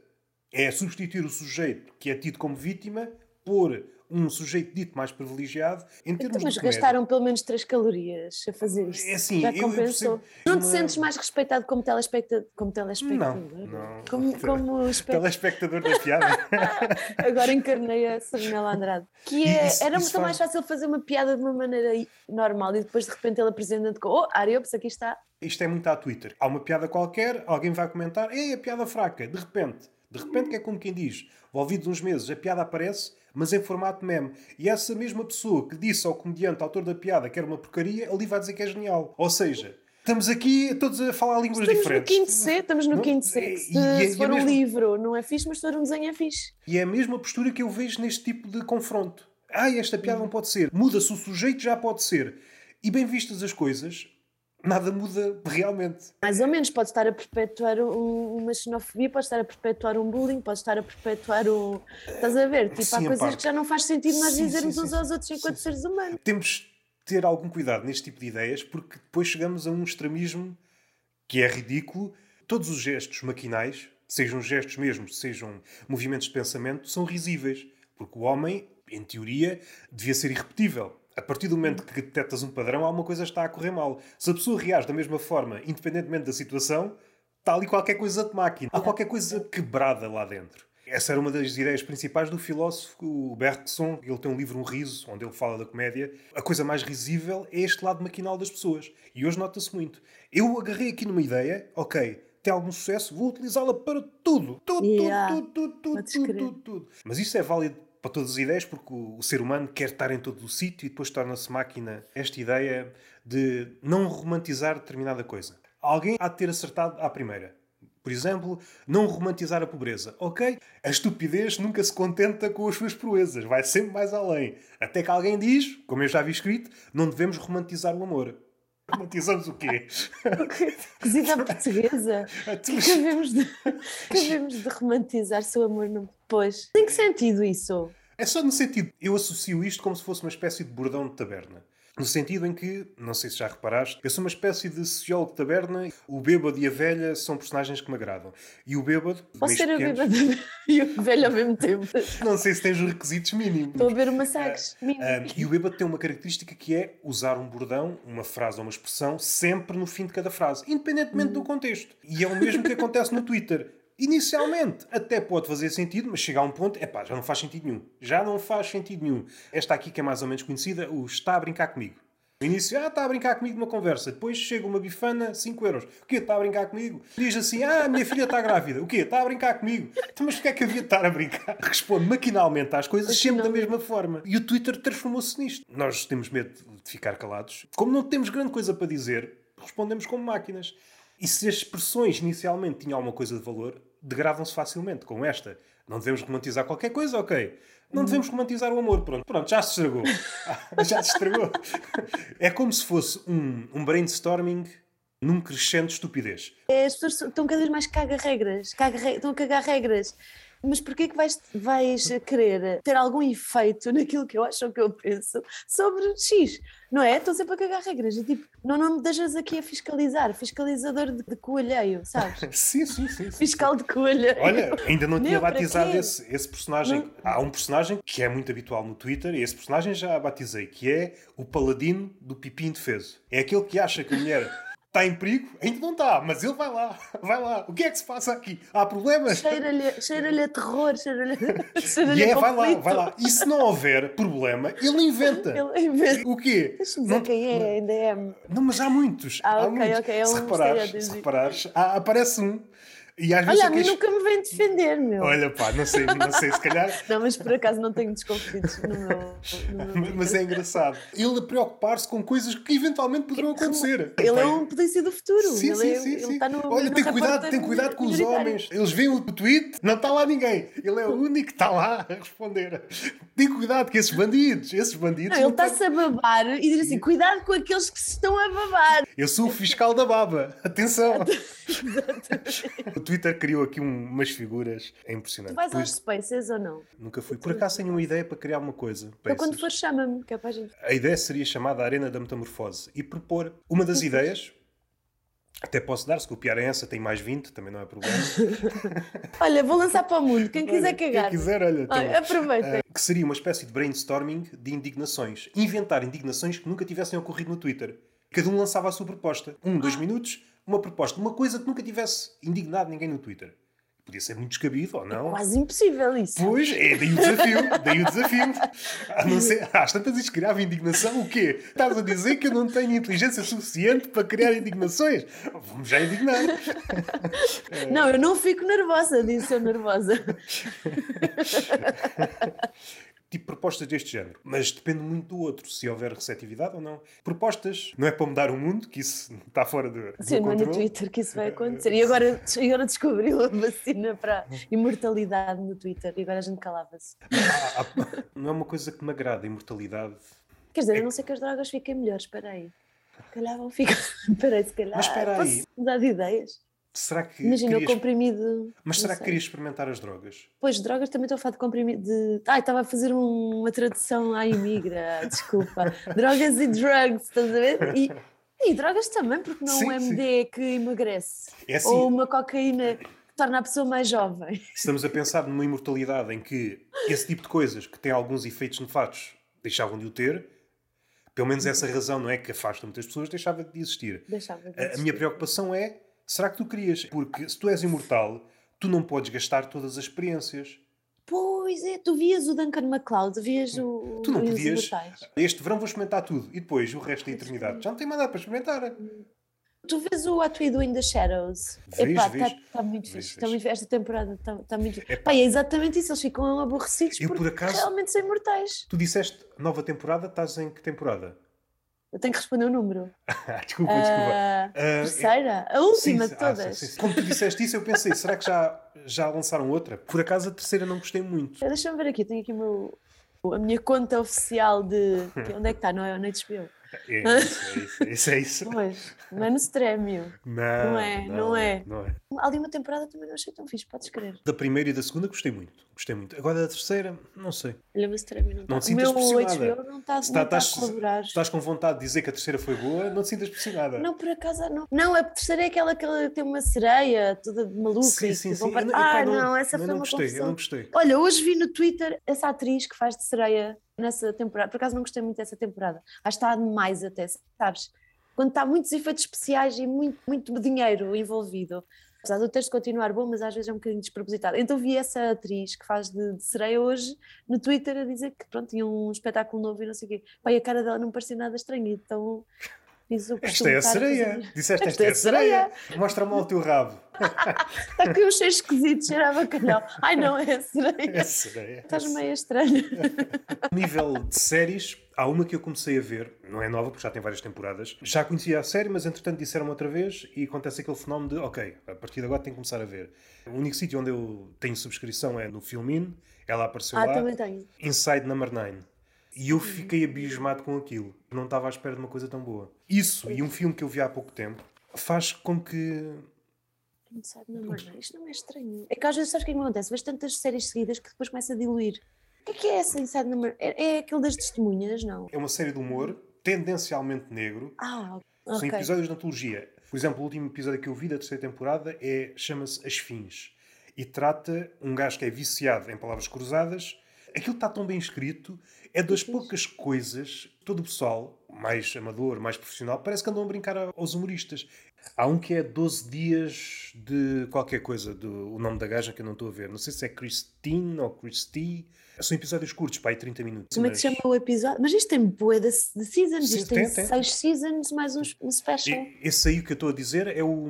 É substituir o sujeito que é tido como vítima por um sujeito dito mais privilegiado em então, termos então, mas de gastaram pelo menos 3 calorias a fazer isso. É assim, Já compensou. Não te sentes mais respeitado como telespectador? Como telespectador? Não, não. Como, como telespectador da piada. Agora encarnei a Sarinela Andrade. Que é, isso, era isso muito faz... mais fácil fazer uma piada de uma maneira normal e depois de repente ele apresenta-te com oh, Ariops, aqui está. Isto é muito à Twitter. Há uma piada qualquer, alguém vai comentar, ei, a piada fraca, de repente. De repente, que é como quem diz, ouvido uns meses, a piada aparece mas em formato meme. E essa mesma pessoa que disse ao comediante, autor da piada, que era uma porcaria, ali vai dizer que é genial. Ou seja, estamos aqui todos a falar línguas estamos diferentes. No quinto C, estamos no não? quinto C. Se, e, se for um livro, não é fixe, mas se for um desenho é fixe. E é a mesma postura que eu vejo neste tipo de confronto. Ah, esta piada não pode ser. Muda-se o sujeito, já pode ser. E bem vistas as coisas, nada muda realmente. Mais ou menos, pode estar a perpetuar um, uma xenofobia, pode estar a perpetuar um bullying, pode estar a perpetuar o. Estás a ver? Tipo, sim, há coisas que já não faz sentido nós sim, dizermos sim, uns aos outros enquanto seres humanos. Temos de ter algum cuidado neste tipo de ideias, porque depois chegamos a um extremismo que é ridículo. Todos os gestos maquinais, sejam gestos mesmo, sejam movimentos de pensamento, são risíveis, porque o homem, em teoria, devia ser irrepetível A partir do momento que detectas um padrão, alguma coisa está a correr mal. Se a pessoa reage da mesma forma, independentemente da situação, está ali qualquer coisa de máquina. Há qualquer coisa quebrada lá dentro. Essa era uma das ideias principais do filósofo Bergson. Ele tem um livro, Um Riso, onde ele fala da comédia. A coisa mais risível é este lado maquinal das pessoas. E hoje nota-se muito. Eu agarrei aqui numa ideia, ok, tem algum sucesso, vou utilizá-la para tudo. Tudo, Yeah. tudo, tudo, tudo, tudo, tudo, tudo. Mas isso é válido para todas as ideias, porque o, o ser humano quer estar em todo o sítio e depois torna-se máquina. Esta ideia de não romantizar determinada coisa. Alguém há de ter acertado à primeira. Por exemplo, não romantizar a pobreza. Ok? A estupidez nunca se contenta com as suas proezas, vai sempre mais além. Até que alguém diz, como eu já vi escrito, não devemos romantizar o amor. Romantizamos o quê? Cozida à portuguesa. Que acabemos de, acabemos de romantizar seu amor no depois. Em que sentido isso? É só no sentido, eu associo isto como se fosse uma espécie de bordão de taberna. No sentido em que, não sei se já reparaste, eu sou uma espécie de sociólogo de taberna, o bêbado e a velha são personagens que me agradam. E o bêbado, Posso ser a pequenos, bêbada e o velho ao mesmo tempo. não sei se tens os requisitos mínimos. Estou a ver uma sagres. Ah, e o bêbado tem uma característica que é usar um bordão, uma frase ou uma expressão, sempre no fim de cada frase, independentemente do contexto. E é o mesmo que acontece no Twitter. Inicialmente até pode fazer sentido, mas chega a um ponto, epá, já não faz sentido nenhum. Já não faz sentido nenhum. Esta aqui que é mais ou menos conhecida, o está a brincar comigo. No início, ah, está a brincar comigo numa conversa. Depois chega uma bifana, 5 euros. O quê? Está a brincar comigo? Diz assim, ah, a minha filha está grávida. O quê? Está a brincar comigo? Então, mas porquê é que havia de estar a brincar? Responde maquinalmente às coisas sempre da mesma forma. E o Twitter transformou-se nisto. Nós temos medo de ficar calados. Como não temos grande coisa para dizer, respondemos como máquinas. E se as expressões inicialmente tinham alguma coisa de valor, degradam-se facilmente, como esta. Não devemos romantizar qualquer coisa, ok. Não devemos romantizar o amor, pronto. Pronto, já se estragou. já se estragou. É como se fosse um, um brainstorming num crescente de estupidez. É, As pessoas estão cada vez mais caga-regras. Caga estão a cagar regras. Mas porquê que vais, vais querer ter algum efeito naquilo que eu acho ou que eu penso sobre X? Não é? Estão sempre a cagar regras. É tipo, não, não me deixas aqui a fiscalizar. Fiscalizador de, de sabes? Sim, sim, sim. sim. Fiscal de coelheiro. Olha, ainda não tinha batizado esse, esse personagem. Há um personagem que é muito habitual no Twitter, e esse personagem já batizei, que é o paladino do pipi indefeso. É aquele que acha que a mulher está em perigo, ainda não está, mas ele vai lá, vai lá. O que é que se passa aqui? Há problemas? Cheira-lhe cheira a terror, cheira-lhe cheira é, a vai lá, vai lá. E se não houver problema, ele inventa. Ele inventa. O quê? Deixa-me dizer Não- quem é, ainda é. Não, mas há muitos. Ah, há ok, muitos. ok, é se, reparares, se reparares, há- aparece um. E às vezes Olha, a mim que nunca me vem defender, meu. Olha, pá, não sei, não sei, se calhar. Não, mas por acaso não tenho desconflitos no meu. No meu Mas é engraçado. Ele a preocupar-se com coisas que eventualmente poderão acontecer. Ele é um polícia do futuro. Sim, ele sim, é, sim, ele sim. está no. Olha, tem cuidado, tem cuidado com os homens. Eles veem o tweet, não está lá ninguém. Ele é o único que está lá a responder. Tem cuidado com esses bandidos. Esses bandidos. Não, ele não está-se a babar e diz assim: cuidado com aqueles que se estão a babar. Eu sou o fiscal da baba. Atenção. o Twitter criou aqui um- umas figuras. É impressionante. Tu vais aos Depois, Spaces ou não? nunca fui. Por acaso tenho uma ideia para criar uma coisa. Então quando for, chama-me, que é para a gente. A ideia seria chamada Arena da Metamorfose e propor uma das ideias. Até posso dar, se copiarem essa, tem mais 20, também não é problema. Olha, vou lançar para o mundo. Quem quiser Quem cagar. quiser, olha. então, Olha, aproveita. ah, que seria uma espécie de brainstorming de indignações. Inventar indignações que nunca tivessem ocorrido no Twitter. Cada um lançava a sua proposta. Um, Ah. dois minutos, uma proposta. Uma coisa que nunca tivesse indignado ninguém no Twitter. Podia ser muito descabido ou não. Quase impossível isso. Pois, é daí o desafio, daí o desafio. A não ser, às tantas isto criava indignação, o quê? Estás a dizer que eu não tenho inteligência suficiente para criar indignações? Vamos já indignar. Não, eu não fico nervosa, disse eu nervosa. Tipo propostas deste género. Mas depende muito do outro, se houver receptividade ou não. Propostas não é para mudar o mundo, que isso está fora do Sim, não é no. Twitter que isso vai acontecer. E agora, e agora descobriu a vacina para a imortalidade no Twitter e agora a gente calava-se. Há- há- não é uma coisa que me agrada, imortalidade. Quer dizer, a não ser que as drogas fiquem melhores, espera aí. Calhar vão ficar. Espera aí, se calhar. Mas espera aí. Posso mudar de ideias? Será que Imagina o querias... comprimido. Mas será que querias experimentar as drogas? Pois, drogas também estou a falar de comprimido. De... Ai, estava a fazer um- uma tradução à imigra, desculpa. drogas e drugs, estás a ver? E, e drogas também, porque não Sim, um MD que emagrece. É assim, Ou uma cocaína que torna a pessoa mais jovem. Se estamos a pensar numa imortalidade em que esse tipo de coisas que têm alguns efeitos nefastos deixavam de o ter, Pelo menos essa razão, não é? Que afasta muitas pessoas, deixava de existir. Deixava de A- A existir. minha preocupação é: será que tu querias? Porque se tu és imortal, tu não podes gastar todas as experiências. Pois é, tu vias o Duncan MacLeod, vias o. Tu não podias. Este verão vou experimentar tudo e depois o resto da eternidade. é. Já não tem mais nada para experimentar. Tu vês o What We Do in the Shadows. Epá, vejo. está tá muito fixe. Tá esta temporada está tá muito. Epá. Pá, é exatamente isso, eles ficam aborrecidos Eu, porque por acaso- realmente são imortais. Tu disseste nova temporada, estás em que temporada? Eu tenho que responder o número. Ah, desculpa, desculpa. Ah, Ah, terceira? A última sim, de ah, todas. sim, sim, sim. Quando tu disseste isso, eu pensei, será que já, já lançaram outra? Por acaso a terceira não gostei muito. Deixa-me ver aqui, tenho aqui o meu, a minha conta oficial de. Onde é que está? Não é na HBO. É isso, é isso, é isso. É isso. Pois, não é no Stremio. Não, Não é, não é. não é. Ali uma temporada também não achei tão fixe, podes crer. Da primeira e da segunda gostei muito. Gostei muito. Agora da terceira, não sei. Olha, o Stremio não. Não te o sintas meu pressionada. Não está não tá- tá a estás- colaborar. Estás com vontade de dizer que a terceira foi boa, não te sintas pressionada. Não, por acaso não. Não, a terceira é aquela que tem uma sereia toda maluca. sim, sim, que sim. para- Eu não- Ah, epá, não, essa eu foi não uma gostei, eu confusão. não gostei. Olha, hoje vi no Twitter essa atriz que faz de sereia nessa temporada. Por acaso não gostei muito dessa temporada. Acho que está demais até, sabes? Quando está muitos efeitos especiais e muito, muito dinheiro envolvido. Apesar do texto continuar bom, mas às vezes é um bocadinho despropositado. Então vi essa atriz que faz de, de sereia hoje no Twitter a dizer que pronto, tinha um espetáculo novo e não sei o quê. E a cara dela não parecia nada estranha. Então fiz o Esta é a sereia. Disseste esta Esta é é a sereia. sereia. Mostra-me o teu rabo. Está aqui um cheiro esquisito, cheira a bacalhau. Ai não, é a É sereia. sereia. Estás meio estranho. nível de séries, há uma que eu comecei a ver, não é nova porque já tem várias temporadas. Já conhecia a série, mas entretanto disseram outra vez e acontece aquele fenómeno de, ok, a partir de agora tenho que começar a ver. O único sítio onde eu tenho subscrição é no Filmin, ela apareceu Ah, lá, também tenho. Inside Number 9. E eu fiquei abismado com aquilo. Não estava à espera de uma coisa tão boa. Isso e um filme que eu vi há pouco tempo faz com que. Não sabe, não, isto não é estranho. É que às vezes sabes o que é que me acontece? Vês tantas séries seguidas que depois começa a diluir. O que é que é essa Inside Number? É, é aquele das testemunhas, não? É uma série de humor tendencialmente negro. Ah, São ok. episódios de antologia. Por exemplo, o último episódio que eu vi da terceira temporada é, chama-se As Fins. E trata um gajo que é viciado em palavras cruzadas. Aquilo está tão bem escrito. É das fixe. poucas coisas, todo o pessoal, mais amador, mais profissional, parece que andam a brincar aos humoristas. Há um que é 12 dias de qualquer coisa, do, o nome da gaja que eu não estou a ver. Não sei se é Christine ou Christy. São episódios curtos, para aí 30 minutos. Como é que se mas- chama o episódio? Mas isto tem bué de, de seasons, Sim, isto tem, tem, seis seasons mais um, um special. E Esse aí que eu estou a dizer é o.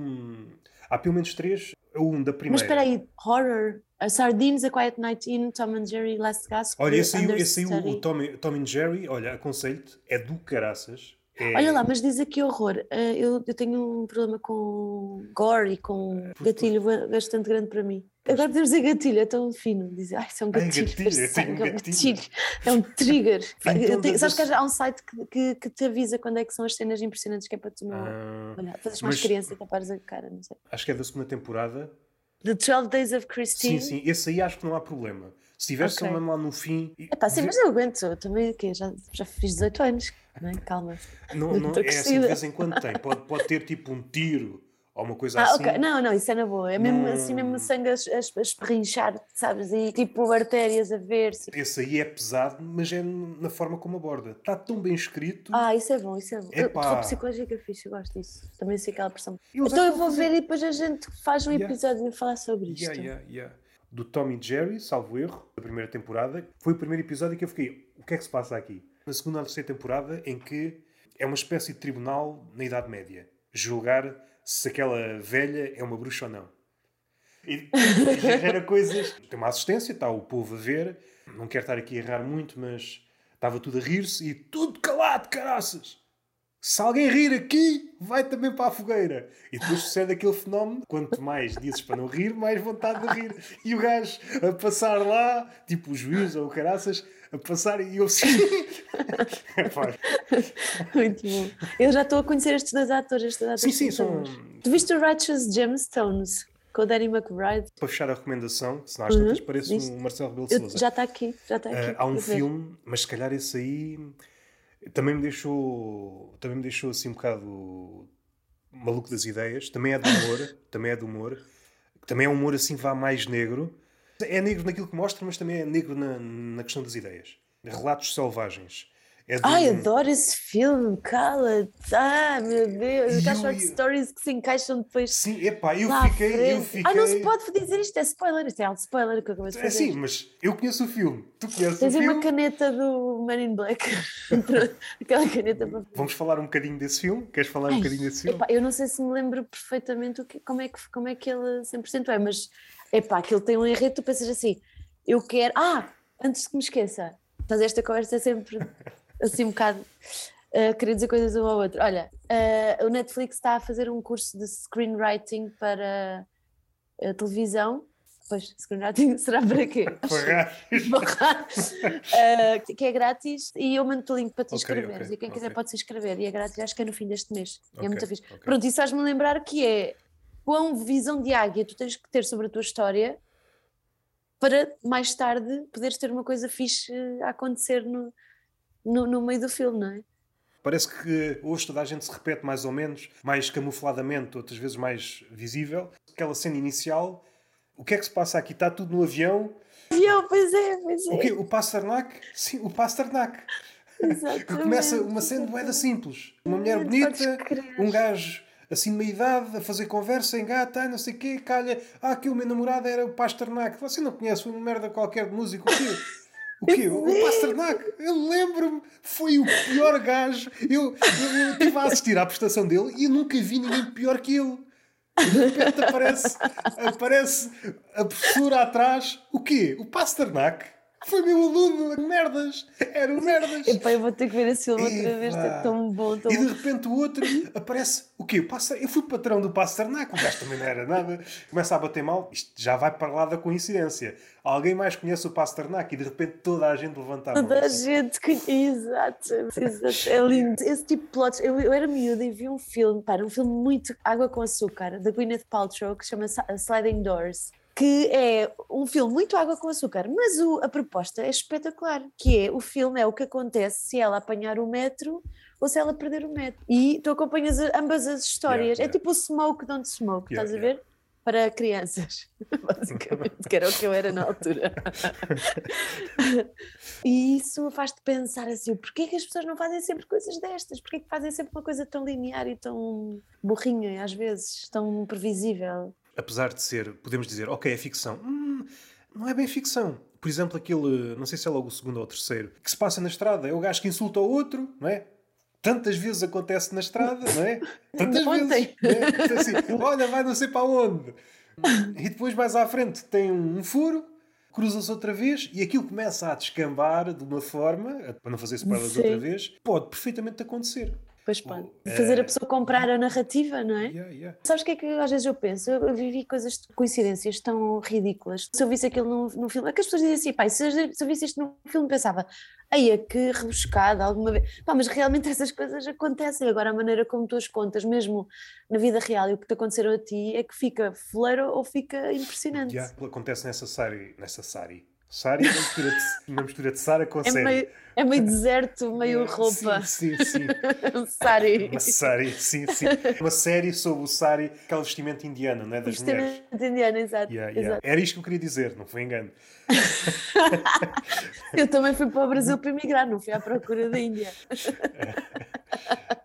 Há pelo menos três. É um da Mas primeira. espera aí, horror. A Sardines, A Quiet Night In, Tom and Jerry, Last Gasp, Olha, esse aí, esse aí o, o Tom, Tom and Jerry, olha, aconselho-te, é do caraças. É- Olha lá, mas diz aqui horror. Eh, eu, eu tenho um problema com gore e com gatilho ba- bastante grande para mim. Agora podemos dizer gatilho, é tão fino. Dizer, ai, isso é um Ai, gatilho. gatilho, tenho um sangue é um gatilho." É um trigger. Tenho- sabes que há um site que, que, que te avisa quando é que são as cenas impressionantes que é para tu não Ah, olhar. Fazes mais criança e tapares a cara, não sei. acho que é da segunda temporada. The 12 Days of Christine. Sim, sim, esse aí acho que não há problema. Se tivesse Ok. mesmo lá no fim. Epá, sim, mas eu aguento. Eu também, o quê? Já, já fiz 18 anos. Não é? Calma. não, não, é assim, de vez em quando tem. Pode, pode ter tipo um tiro ou uma coisa Ah, assim. ok. Não, não, isso é na boa. É mesmo Não- assim, mesmo sangue a, a, a esperrinchar, sabes? E tipo artérias a ver-se. Esse aí é pesado, mas é na forma como aborda. Está tão bem escrito. Ah, isso é bom, isso é bom. Eu- Epá. Terror psicológico é fixe, eu gosto disso. Também sei aquela pressão. Eles Então eu vou fazer- ver e depois a gente faz um Yeah. episódio e falar sobre isto. Yeah, yeah, yeah. Do Tom e Jerry, salvo erro, da primeira temporada. Foi o primeiro episódio que eu fiquei, o que é que se passa aqui? Na segunda ou terceira temporada, em que é uma espécie de tribunal na Idade Média. Julgar se aquela velha é uma bruxa ou não. E, e gera coisas. Tem uma assistência, está o povo a ver. Não quero estar aqui a errar muito, mas estava tudo a rir-se e tudo calado, caraças! Se alguém rir aqui, vai também para a fogueira. E depois sucede aquele fenómeno: quanto mais dizes para não rir, mais vontade de rir. E o gajo a passar lá, tipo o juiz ou o caraças, a passar e eu. Epá, Muito bom. Eu já estou a conhecer estes dois atores. Estes sim, sim, são. Tu viste o Righteous Gemstones com o Danny McBride? Para fechar a recomendação, senão às tantas parece Uhum. Viste? um Marcelo Rebelo de Souza. já está aqui, já está aqui. Ah, há um ver. filme, mas se calhar esse aí também me deixou também me deixou assim um bocado maluco das ideias. Também é de humor, também é de humor. Também é um humor assim vá mais negro. É negro naquilo que mostra, mas também é negro na, na questão das ideias. Relatos selvagens. É de Ai, um- adoro esse filme, cala-te. Ah, meu Deus, aquelas eu short ia- stories que se encaixam depois. Sim, epá, eu fiquei, eu fiquei. Ah, não se pode dizer isto, é spoiler, isto é alto spoiler que eu acabei de É fazer. assim, mas eu conheço o filme. Tu conheces Tens o filme? uma caneta do Man in Black. Aquela caneta para. Vamos falar um bocadinho desse filme? Queres falar um Ai, bocadinho desse filme? epá, eu não sei se me lembro perfeitamente o que, como, é que, como é que ele 100% é, mas epá, aquilo tem um enredo, tu pensas assim, eu quero. Ah, antes que me esqueça, mas esta conversa é sempre assim um bocado. Uh, querer dizer coisas um ao outro. Olha, uh, o Netflix está a fazer um curso de screenwriting para a televisão. Pois, screenwriting será para quê? Borrar. Uh, que é grátis e eu mando o link para te Ok, inscreveres. ok, e quem quiser ok. pode se inscrever. E é grátis, acho que é no fim deste mês. É muito fixe. Pronto, isso faz-me lembrar que é quão visão de águia tu tens que ter sobre a tua história para mais tarde poderes ter uma coisa fixe a acontecer no, no, no meio do filme, não é? Parece que hoje toda a gente se repete mais ou menos, mais camufladamente, outras vezes mais visível. Aquela cena inicial, o que é que se passa aqui? Está tudo no avião. Eu, pois é, pois é. O quê? O Pasternak? Sim, o Pasternak. Que Exatamente. começa uma cena boeda simples. Uma mulher bonita, um gajo assim de meia idade, a fazer conversa, engata, ai, não sei o quê, calha. Ah, aqui o meu namorado era o Pasternak. Você não conhece uma merda qualquer de música. O quê? O quê? O Pasternak? Eu lembro-me, foi o pior gajo. Eu, eu, eu estive a assistir à prestação dele e eu nunca vi ninguém pior que ele. De repente aparece, aparece a professora atrás. O quê? O Pasternak? Foi meu aluno, merdas! Era o merdas! Epá, eu vou ter que ver esse filme outra vez, é tão bom, tão E de repente o outro aparece. O quê? O. Eu fui patrão do Pasternak, o gajo também não era nada. Começa a bater mal. Isto já vai para lá da coincidência. Alguém mais conhece o Pasternak e de repente toda a gente levanta a mão. Toda a gente conhece. Exato, exato. É lindo. Esse tipo de plots. Eu, eu era miúda e vi um filme, para um filme muito água com açúcar, da Gwyneth Paltrow, que se chama Sliding Doors. Que é um filme muito água com açúcar, mas o- a proposta é espetacular. Que é o filme é o que acontece se ela apanhar o metro ou se ela perder o metro. E tu acompanhas ambas as histórias. Yeah, É yeah. tipo o Smoke, Don't Smoke, Yeah, estás a ver? Para crianças, basicamente, que era o que eu era na altura. E isso faz-te pensar assim, porquê que as pessoas não fazem sempre coisas destas? Porquê que fazem sempre uma coisa tão linear e tão burrinha, e às vezes, tão previsível? Apesar de ser, podemos dizer, ok, é ficção. Hum, não é bem ficção. Por exemplo, aquele, não sei se é logo o segundo ou o terceiro, que se passa na estrada. É o gajo que insulta o outro, não é? Tantas vezes acontece na estrada, não é? Tantas Ontem. vezes. é? Assim, olha, vai não sei para onde. E depois mais à frente tem um furo, cruza-se outra vez e aquilo começa a descambar de uma forma, para não fazer spoilers Sim. outra vez, pode perfeitamente acontecer. Pois é- Fazer a pessoa comprar a narrativa, não é? Yeah, yeah. Sabes o que é que às vezes eu penso? Eu vivi coisas, coincidências tão ridículas. Se eu visse aquilo num, num filme, é que as pessoas dizem assim, pai, se eu, se eu visse isto num filme, pensava, ai, que rebuscado alguma vez. Pá, mas realmente essas coisas acontecem. Agora, a maneira como tu as contas, mesmo na vida real, e o que te aconteceram a ti, é que fica fleiro ou fica impressionante. Yeah, acontece nessa série. Nessa série. Série é uma mistura de, uma mistura de Sara com É série. meio, é meio deserto, meio roupa. Sim, sim, sim. Sari. Uma série, sim, sim. Uma série sobre o sari, aquele vestimento indiano, não é? Das mulheres. Vestimento indiano, exato. Yeah, yeah. exato. Era isto que eu queria dizer, não foi engano. Eu também fui para o Brasil para emigrar, não fui à procura da Índia.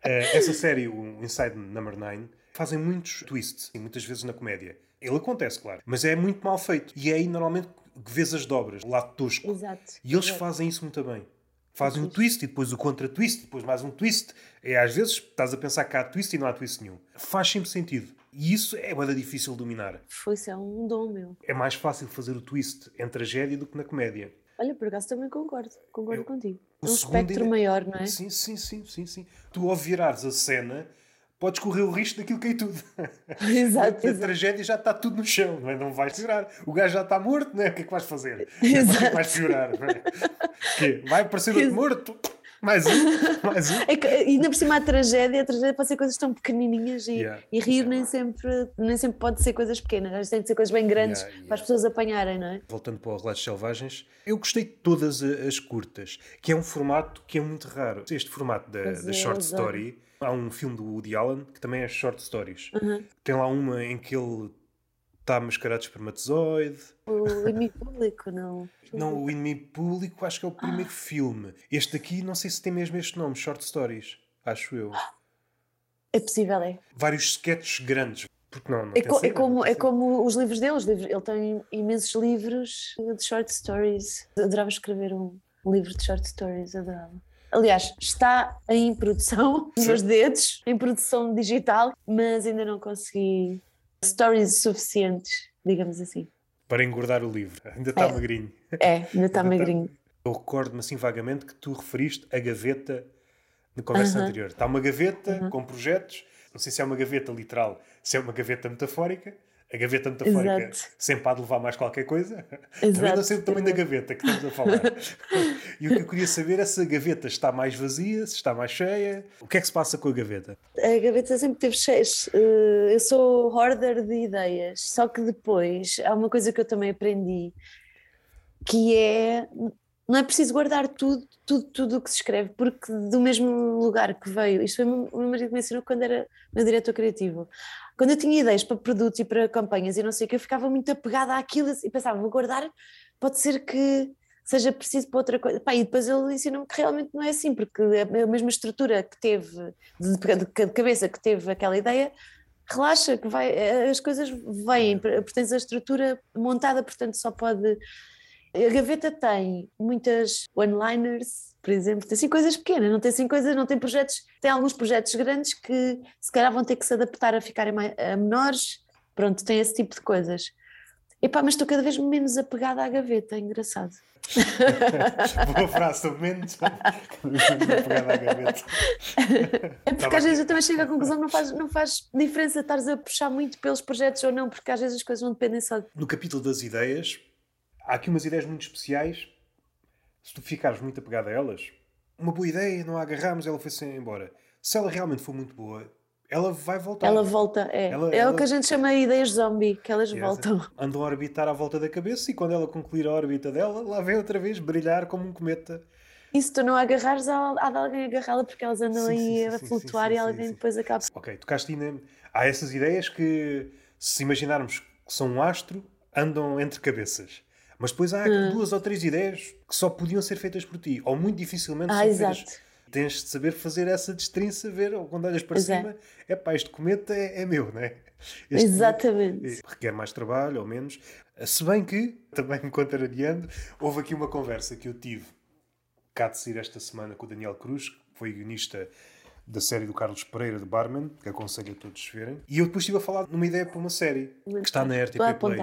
Eh, essa série, o Inside Number 9, fazem muitos twists, e muitas vezes na comédia. Ele acontece, claro, mas é muito mal feito. E é aí normalmente vês as dobras, o lado tosco. Exato. E eles exato. fazem isso muito bem. Fazem um twist e depois o contra-twist, depois mais um twist. É, às vezes estás a pensar que há twist e não há twist nenhum. Faz sempre sentido. E isso é bada difícil de dominar. Foi isso, é um dom meu. É mais fácil fazer o twist em tragédia do que na comédia. Olha, por acaso também concordo, concordo Eu- contigo. É um espectro maior, não é? Sim, sim, sim, sim, sim. Tu ao virares a cena, podes correr o risco daquilo cair tudo. Exato, a exato. tragédia já está tudo no chão, não, é? não vais piorar. O gajo já está morto, não é? O que é que vais fazer? O que é que vais piorar? Não é? Vai aparecer outro morto? Mais um? Mais um? É que, ainda por cima a tragédia, a tragédia pode ser coisas tão pequenininhas e, Yeah. e rir nem sempre, nem sempre pode ser coisas pequenas, às vezes tem de ser coisas bem grandes Yeah, yeah. para as pessoas apanharem, não é? Voltando para o Relatos Selvagens, eu gostei de todas as curtas, que é um formato que é muito raro. Este formato da, da é, short story, há um filme do Woody Allen que também é short stories. Uhum. Tem lá uma em que ele Está mascarado de espermatozoide. O inimigo público, não. Não, o inimigo público acho que é o primeiro Ah. filme. Este aqui não sei se tem mesmo este nome, Short Stories. Acho eu. É possível, é. Vários sketches grandes. Porque não, não É, co- é como, é como os livros dele. os livros- ele tem imensos livros de short stories. Adorava escrever um, um livro de short stories, adorava. Aliás, está em produção, nos meus dedos, em produção digital, mas ainda não consegui stories suficientes, digamos assim. Para engordar o livro. Ainda está É. magrinho. É, ainda está tá- magrinho. Eu recordo-me assim vagamente que tu referiste a gaveta na conversa Aham. anterior. Está uma gaveta com projetos. Não sei se é uma gaveta literal, se é uma gaveta metafórica. A gaveta metafórica Exato. sempre há de levar mais qualquer coisa. Também não Exato, sei o tamanho da gaveta que estamos a falar. e o que eu queria saber é se a gaveta está mais vazia, se está mais cheia. O que é que se passa com a gaveta? A gaveta sempre teve cheios. Eh, Eu sou hoarder de ideias, só que depois há uma coisa que eu também aprendi, que é não é preciso guardar tudo, tudo, tudo o que se escreve, porque do mesmo lugar que veio, isto foi o meu marido me ensinou quando era meu diretor criativo. Quando eu tinha ideias para produtos e para campanhas e não sei o que, eu ficava muito apegada àquilo e pensava, vou guardar, pode ser que seja preciso para outra coisa. Pá, e depois ele ensinou-me que realmente não é assim, porque a mesma estrutura que teve, de, de cabeça que teve aquela ideia, relaxa, que vai, as coisas vêm, pertence à estrutura montada, portanto só pode. A gaveta tem muitas one-liners, por exemplo, tem assim coisas pequenas, não tem assim coisas, não tem projetos, tem alguns projetos grandes que se calhar vão ter que se adaptar a ficarem mais, a menores, pronto, tem esse tipo de coisas. Epá, mas estou cada vez menos apegada à gaveta, é engraçado. Boa frase, estou menos apegada à gaveta. É porque Tá às bem. vezes eu também chego à conclusão que não faz, não faz diferença estares a puxar muito pelos projetos ou não, porque às vezes as coisas não dependem só de No capítulo das ideias, há aqui umas ideias muito especiais. Se tu ficares muito apegado a elas, uma boa ideia, não a agarramos, ela foi-se embora. Se ela realmente for muito boa, ela vai voltar. Ela volta, é. Ela- é ela- o que a gente chama de ideias zombie, que elas voltam. Andam a orbitar à volta da cabeça e quando ela concluir a órbita dela, lá vem outra vez brilhar como um cometa. E se tu não a agarrares, há, de alguém agarrá-la porque elas andam Sim, aí sim, a sim, flutuar e alguém depois acaba. Ok, tocaste ainda. Há essas ideias que, se imaginarmos que são um astro, andam entre cabeças. Mas depois há Hum. duas ou três ideias que só podiam ser feitas por ti, ou muito dificilmente Ah, são exato. feitas. Tens de saber fazer essa destrinça, ver, quando olhas para Pois é. cima, é pá, este cometa é, é meu, não é? Este Exatamente. cometa requer mais trabalho, ou menos. Se bem que, também me contrariando, houve aqui uma conversa que eu tive cá de sair esta semana com o Daniel Cruz, que foi guionista da série do Carlos Pereira de Barman, que aconselho a todos verem. E eu depois estive a falar numa ideia para uma série que está na. RTP Play.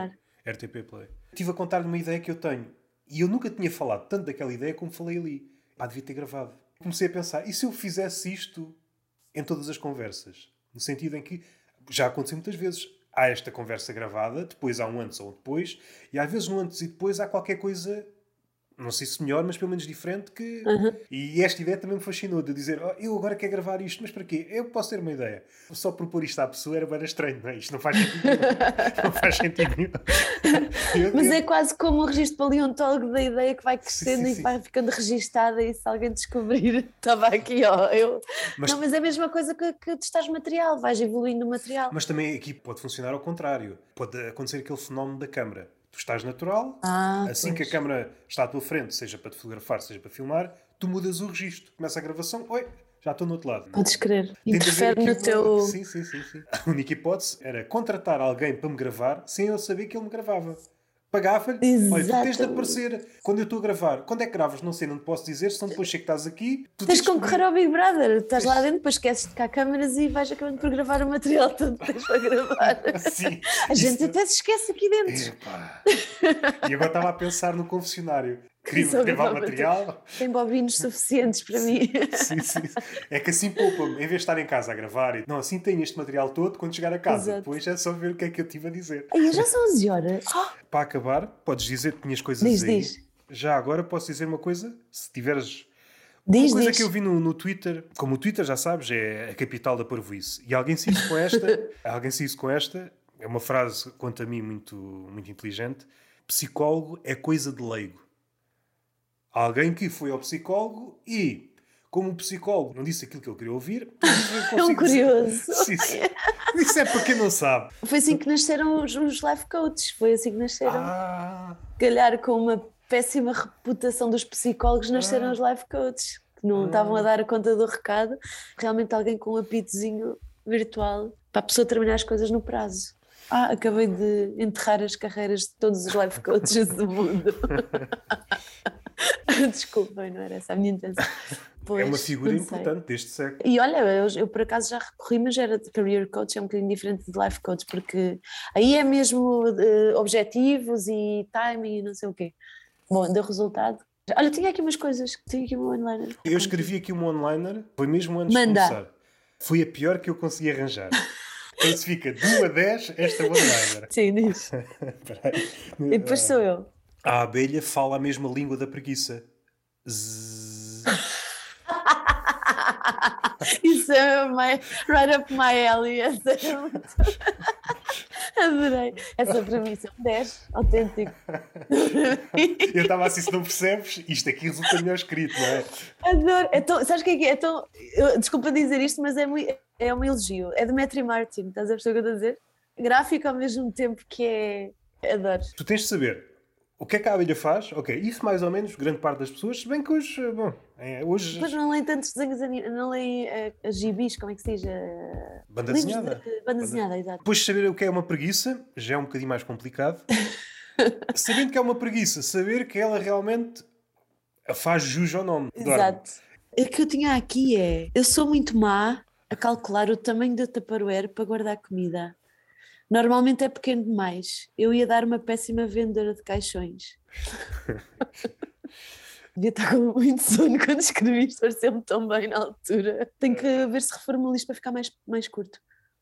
RTP Play. Estive a contar-lhe uma ideia que eu tenho. E eu nunca tinha falado tanto daquela ideia como falei ali. Pá, devia ter gravado. Comecei a pensar, e se eu fizesse isto em todas as conversas? No sentido em que já aconteceu muitas vezes. Há esta conversa gravada, depois há um antes ou um depois, e às vezes no antes e depois há qualquer coisa não sei se melhor, mas pelo menos diferente que. E esta ideia também me fascinou de dizer, "Oh, eu agora quero gravar isto, mas para quê? Eu posso ter uma ideia. Só propor isto à pessoa era bem estranho, não é? Isto não faz sentido nenhum. não faz sentido nenhum. Mas é quase como o registro paleontólogo da ideia que vai crescendo sim, e sim. vai ficando registada e se alguém descobrir, estava aqui, ó. Eu... Mas- Não, mas é a mesma coisa que, que testares material, vais evoluindo o material. Mas também aqui pode funcionar ao contrário. Pode acontecer aquele fenómeno da câmara. Tu estás natural, Ah, assim que a pois. câmara está à tua frente, seja para te fotografar, seja para filmar, tu mudas o registro. Começa a gravação, oi, já estou no outro lado. Podes crer. Interfere no teu. Sim, sim, sim, sim. A única hipótese era contratar alguém para me gravar sem eu saber que ele me gravava. Pagava-lhe, olha, tu tens de aparecer quando eu estou a gravar. Quando é que gravas? Não sei, não te posso dizer, senão depois sei que estás aqui. Tu Tens de concorrer ao Big Brother, estás lá dentro, depois esqueces de cá câmaras e vais acabando por gravar o material todo que tens para gravar. Sim, A gente isso- até se esquece aqui dentro. Epá. E agora estava a pensar no confessionário. Queria gravar material. Tem bobinos suficientes para mim. Sim, sim. É que assim poupa-me, em vez de estar em casa a gravar, e- não, assim tenho este material todo quando chegar a casa. Exato. Depois é só ver o que é que eu estive a dizer. Já são 11 horas. Para acabar, podes dizer que tinhas coisas Diz, aí. diz. Já agora posso dizer uma coisa? Se tiveres. diz, uma coisa diz. que eu vi no, no Twitter, como o Twitter já sabes, é a capital da parvoíce. E alguém se isso com esta, alguém se isso com esta, é uma frase, quanto a mim, muito, muito inteligente. Psicólogo é coisa de leigo. Alguém que foi ao psicólogo e, como o psicólogo não disse aquilo que ele queria ouvir, É um curioso. Isso é para quem não sabe. Foi assim que nasceram os, os life coaches, foi assim que nasceram. Ah, Calhar com uma péssima reputação dos psicólogos, nasceram Ah. os life coaches, que não estavam a dar a conta do recado. Realmente alguém com um apitozinho virtual para a pessoa terminar as coisas no prazo. Ah, acabei de enterrar as carreiras de todos os life coaches do mundo. Desculpem, não era essa a minha intenção. Pois, é uma figura importante deste século. E olha, eu, eu por acaso já recorri, mas era de career coach, é um bocadinho diferente de life coach, porque aí é mesmo eh, objetivos e timing e não sei o quê. Bom, deu resultado. Olha, tinha aqui umas coisas, tinha aqui uma onliner. Eu escrevi aqui um one-liner, foi mesmo antes Manda. de começar. Foi a pior que eu consegui arranjar. Classifica de 1 a 10 esta one-liner. Sim, diz. E depois sou eu. A abelha fala a mesma língua da preguiça. Zzz. Isso é my, right up my alley. Essa é muito... Adorei. Essa premissa. 10, autêntico. Eu estava assim, se não percebes, isto aqui resulta melhor escrito, não é? Adoro. É tão, sabes o que é que é? É tão, eu- desculpa dizer isto, mas é, mui- é um elogio. É Demetri Martin, estás a perceber o que eu estou a dizer? Gráfico ao mesmo tempo que é. Adoro. Tu tens de saber o que é que a abelha faz. Ok, isso mais ou menos, grande parte das pessoas, se bem que hoje, bom, é, hoje. Depois não leem tantos desenhos, não leem eh, as gibis, como é que se diz? Eh, Banda desenhada. de- banda desenhada, exato. Depois de saber o que é uma preguiça, já é um bocadinho mais complicado. Sabendo que é uma preguiça, saber que ela realmente faz jus ao nome. Exato. O que eu tinha aqui é: eu sou muito má a calcular o tamanho do tupperware para guardar comida. Normalmente é pequeno demais. Eu ia dar uma péssima vendedora de caixões. Devia estar com muito sono quando escrevi isto, pareceu-me tão bem na altura. Tenho que ver se reformulo isto para ficar mais, mais curto.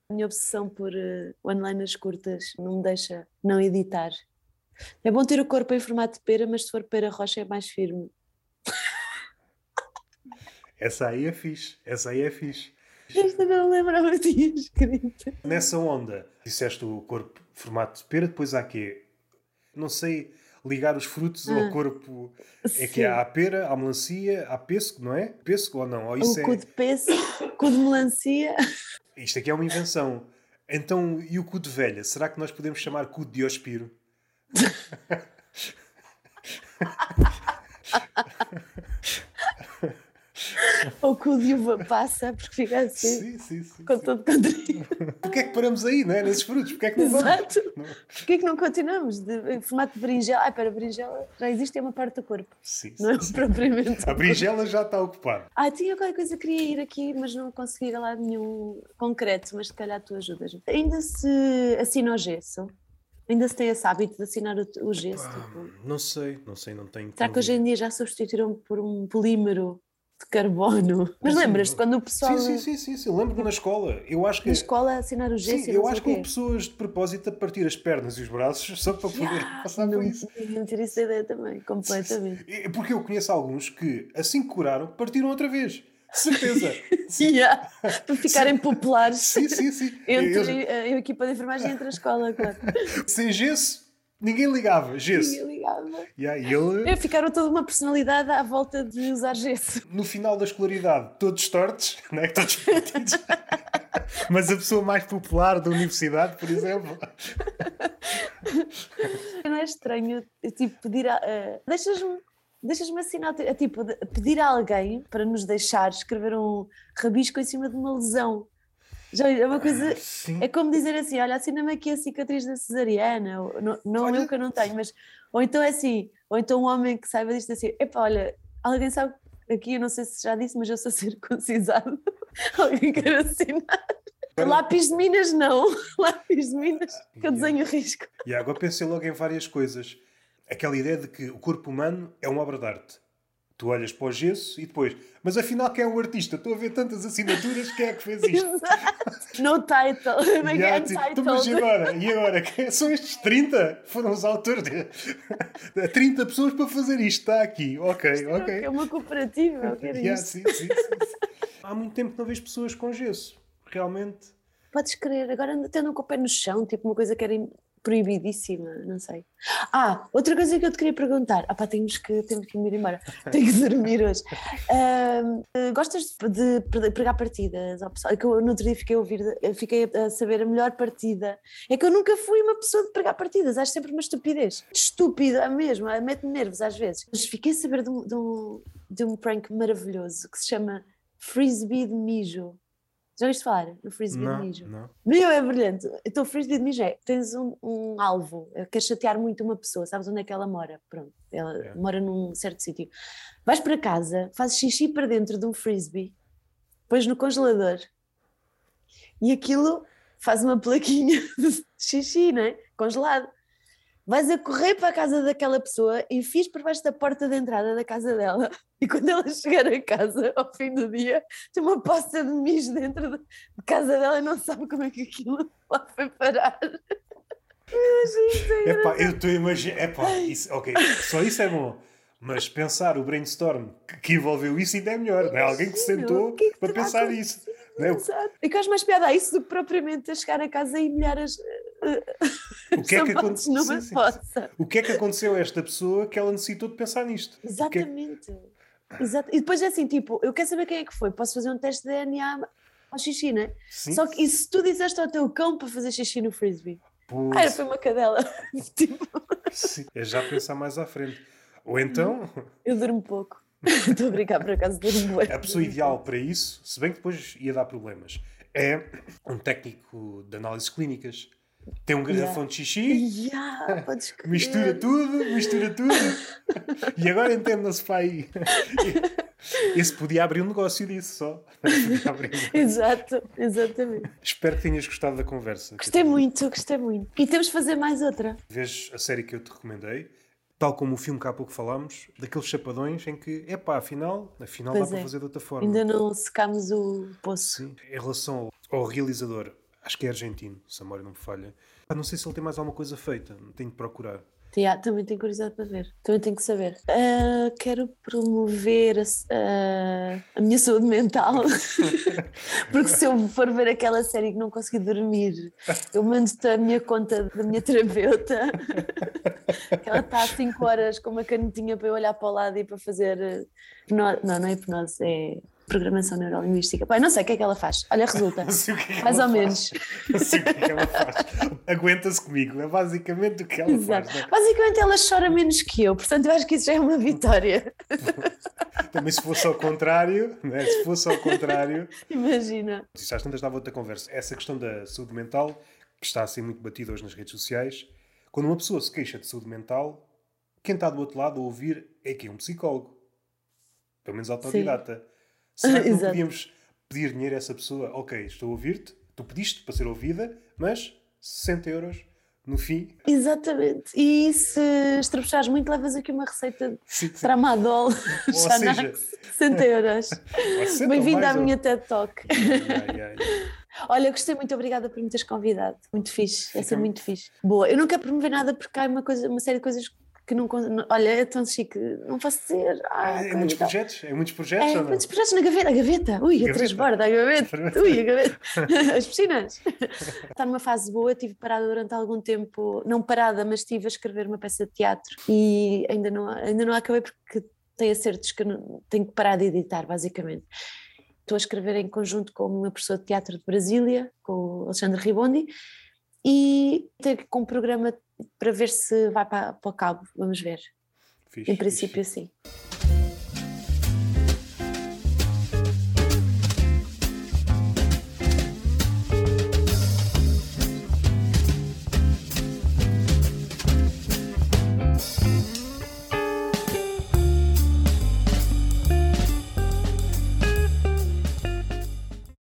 A minha obsessão por uh, one-liners curtas não me deixa não editar. É bom ter o corpo em formato de pera, mas se for pera rocha é mais firme. Essa aí é fixe. Essa aí é fixe. Esta não lembrava que tinha escrito. Nessa onda, disseste o corpo formato de pera, depois há quê? Não sei, ligar os frutos ao Ah. corpo. É que há a pera, há melancia, há pêssego, não é? Pêssego ou não? Ou isso o é... cu de pêssego, cu de melancia. Isto aqui é uma invenção. Então, e o cu de velha? Será que nós podemos chamar cu de Diospiro? Ou cu de uva passa, porque fica assim, Sim, sim, sim. com todo contraído. Porquê é que paramos aí, não é? Nesses frutos? Porquê é que não vamos? Exato. Porquê é que não continuamos? De, em formato de berinjela. Ai, para berinjela já existe é uma parte do corpo, Sim, não é sim, sim. propriamente. A berinjela já está ocupada. Ah, tinha qualquer coisa que queria ir aqui, mas não consegui ir lá nenhum concreto, mas se calhar tu ajudas. Ainda se assina o gesso? Ainda se tem esse hábito de assinar o, o gesso? tipo? Não sei, não sei, não tenho. Será que hoje em dia já substituíram por um polímero de carbono? Mas lembras-te quando o pessoal Sim, sim, sim, sim, sim. Lembro-me na escola. Eu acho que. na escola assinar o gesso Sim, eu acho que houve pessoas de propósito a partir as pernas e os braços só para poder Yeah, passar por isso. não ter essa ideia também, completamente. É Porque eu conheço alguns que, assim que curaram, partiram outra vez. Certeza. Yeah, Para ficarem populares sim, sim, sim. entre a equipa de enfermagem e entre a escola, claro. sem gesso, ninguém ligava. Gesso. Ninguém ligava. Yeah, e ele, É, Ficaram toda uma personalidade à volta de usar gesso. no final da escolaridade, todos tortos, né? todos partidos. Mas a pessoa mais popular da universidade, por exemplo. Não é estranho, eu, tipo, pedir a. a- Deixas-me. Deixas-me assinar, é tipo, pedir a alguém para nos deixar escrever um rabisco em cima de uma lesão. Já é uma coisa. É como dizer assim: olha, assina-me aqui a cicatriz da cesariana. Não não Olha- eu que eu não tenho, mas. Ou então é assim: ou então um homem que saiba disto assim: epá, olha, alguém sabe. Aqui eu não sei se já disse, mas eu sou circuncisado. alguém quer assinar. Lápis de Minas, não. Lápis de Minas, que eu desenho risco. E agora pensei logo em várias coisas. Aquela ideia de que o corpo humano é uma obra de arte. Tu olhas para o gesso e depois, mas afinal quem é o artista? Estou a ver tantas assinaturas, quem é que fez isto? No title. E há, Again, tipo, então, mas e title. agora? E agora? São estes 30? Foram os autores de 30 pessoas para fazer isto. Está aqui. Ok, ok. É uma cooperativa, eu quero Yeah, isto. sim, sim, sim. Há muito tempo que não vejo pessoas com gesso. Realmente. Podes crer, agora até não com o pé no chão, tipo uma coisa que era proibidíssima, não sei. Ah, outra coisa que eu te queria perguntar. Ah pá, temos que, temos que ir embora. Tenho que dormir hoje. Uh, gostas de, de pregar partidas ao pessoal? É que eu no outro dia fiquei a ouvir, fiquei a saber a melhor partida. É que eu nunca fui uma pessoa de pregar partidas, acho sempre uma estupidez. Estúpida mesmo, mete-me nervos às vezes. Mas fiquei a saber de um, de um, de um prank maravilhoso que se chama Frisbee de Mijo. Já ouviste falar no frisbee não, de mijo? Não. Meu, é brilhante. Então, o frisbee de mijo é: tens um, um alvo, queres chatear muito uma pessoa, sabes onde é que ela mora? Pronto, ela é. mora num certo sítio. Vais para casa, fazes xixi para dentro de um frisbee, pões no congelador e aquilo faz uma plaquinha de xixi, não é? Congelado vais a correr para a casa daquela pessoa e fiz por baixo da porta de entrada da casa dela. E quando ela chegar a casa, ao fim do dia, tem uma poça de mijo dentro de casa dela e não sabe como é que aquilo lá foi parar. É Epá, eu estou a imaginar. Epá, isso, ok, só isso é bom. Mas pensar o brainstorm que envolveu isso ainda é melhor. Não é? Alguém que se sentou que é que para pensar nisso. Não é? E que acho mais piada a isso do que propriamente a chegar a casa e molhar as. O que, é que aconteceu? o que é que aconteceu a esta pessoa que ela necessitou de pensar nisto? É Exatamente. É... Exato. E depois é assim, tipo, eu quero saber quem é que foi. Posso fazer um teste de DNA ao xixi, né? Sim. Só que e se tu disseste ao teu cão para fazer xixi no frisbee? Pois. Ah, foi uma cadela. tipo... Sim, é já pensar mais à frente. Ou então. Eu durmo pouco. Estou a brincar por acaso durmo A pessoa ideal para isso, se bem que depois ia dar problemas, é um técnico de análises clínicas. Tem um garrafão yeah. de xixi, yeah, mistura tudo, mistura tudo, e agora entenda-se para aí. Esse podia abrir um negócio disso só. Um Exato, exatamente. Espero que tenhas gostado da conversa. Gostei muito, gostei muito. E temos de fazer mais outra. Vês a série que eu te recomendei, tal como o filme que há pouco falámos, daqueles chapadões em que, é pá, afinal, afinal pois dá é. para fazer de outra forma. Ainda não secámos o poço. Sim. Em relação ao, realizador, acho que é argentino, se a memória não me falha. não sei se ele tem mais alguma coisa feita, tenho de procurar. Yeah, também tenho curiosidade para ver, também tenho que saber. Uh, quero promover a, uh, a, minha saúde mental, porque se eu for ver aquela série que não consegui dormir, eu mando-te a minha conta da minha terapeuta, que ela está há 5 horas com uma canetinha para eu olhar para o lado e para fazer. Uh, não, não é hipnose, é programação neurolinguística. Pai, não sei o que é que ela faz. Olha, resulta. É Mais ou menos. Não sei o que é que ela faz. Aguenta-se comigo. É basicamente o que ela Exato. faz. Né? Basicamente ela chora menos que eu. Portanto, eu acho que isso já é uma vitória. Também se fosse ao contrário, né? se fosse ao contrário. Imagina. Isso às tantas dava outra conversa. Essa questão da saúde mental, que está a ser muito batida hoje nas redes sociais, quando uma pessoa se queixa de saúde mental, quem está do outro lado a ouvir é que é um psicólogo. Pelo menos autodidata. Sim. Será que não podíamos pedir dinheiro a essa pessoa? Ok, estou a ouvir-te, tu pediste para ser ouvida, mas 60 euros no fim. Exatamente. E se estrebuchares muito, levas aqui uma receita sim. Tramadol, Xanax, 60 euros. Bem-vindo à minha TED Talk. Ai, ai, ai. Olha, gostei muito, obrigada por me teres convidado. Muito fixe, Fica... essa é muito fixe. Boa, eu não quero promover nada porque há uma, coisa, uma série de coisas que não. Olha, é tão chique, não faço dizer. Ah, é, é muitos projetos? É muitos projetos? É, muitos projetos na gaveta, a gaveta. Ui, a, a transborda, a gaveta. Ui, a gaveta. As piscinas. Está numa fase boa, estive parada durante algum tempo, não parada, mas estive a escrever uma peça de teatro e ainda não, ainda não acabei porque tem acertos que não, tenho que parar de editar, basicamente. Estou a escrever em conjunto com uma professora de teatro de Brasília, com o Alexandre Ribondi, e com um programa para ver se vai para, para o cabo, vamos ver. Fixe, em princípio, fixe. sim.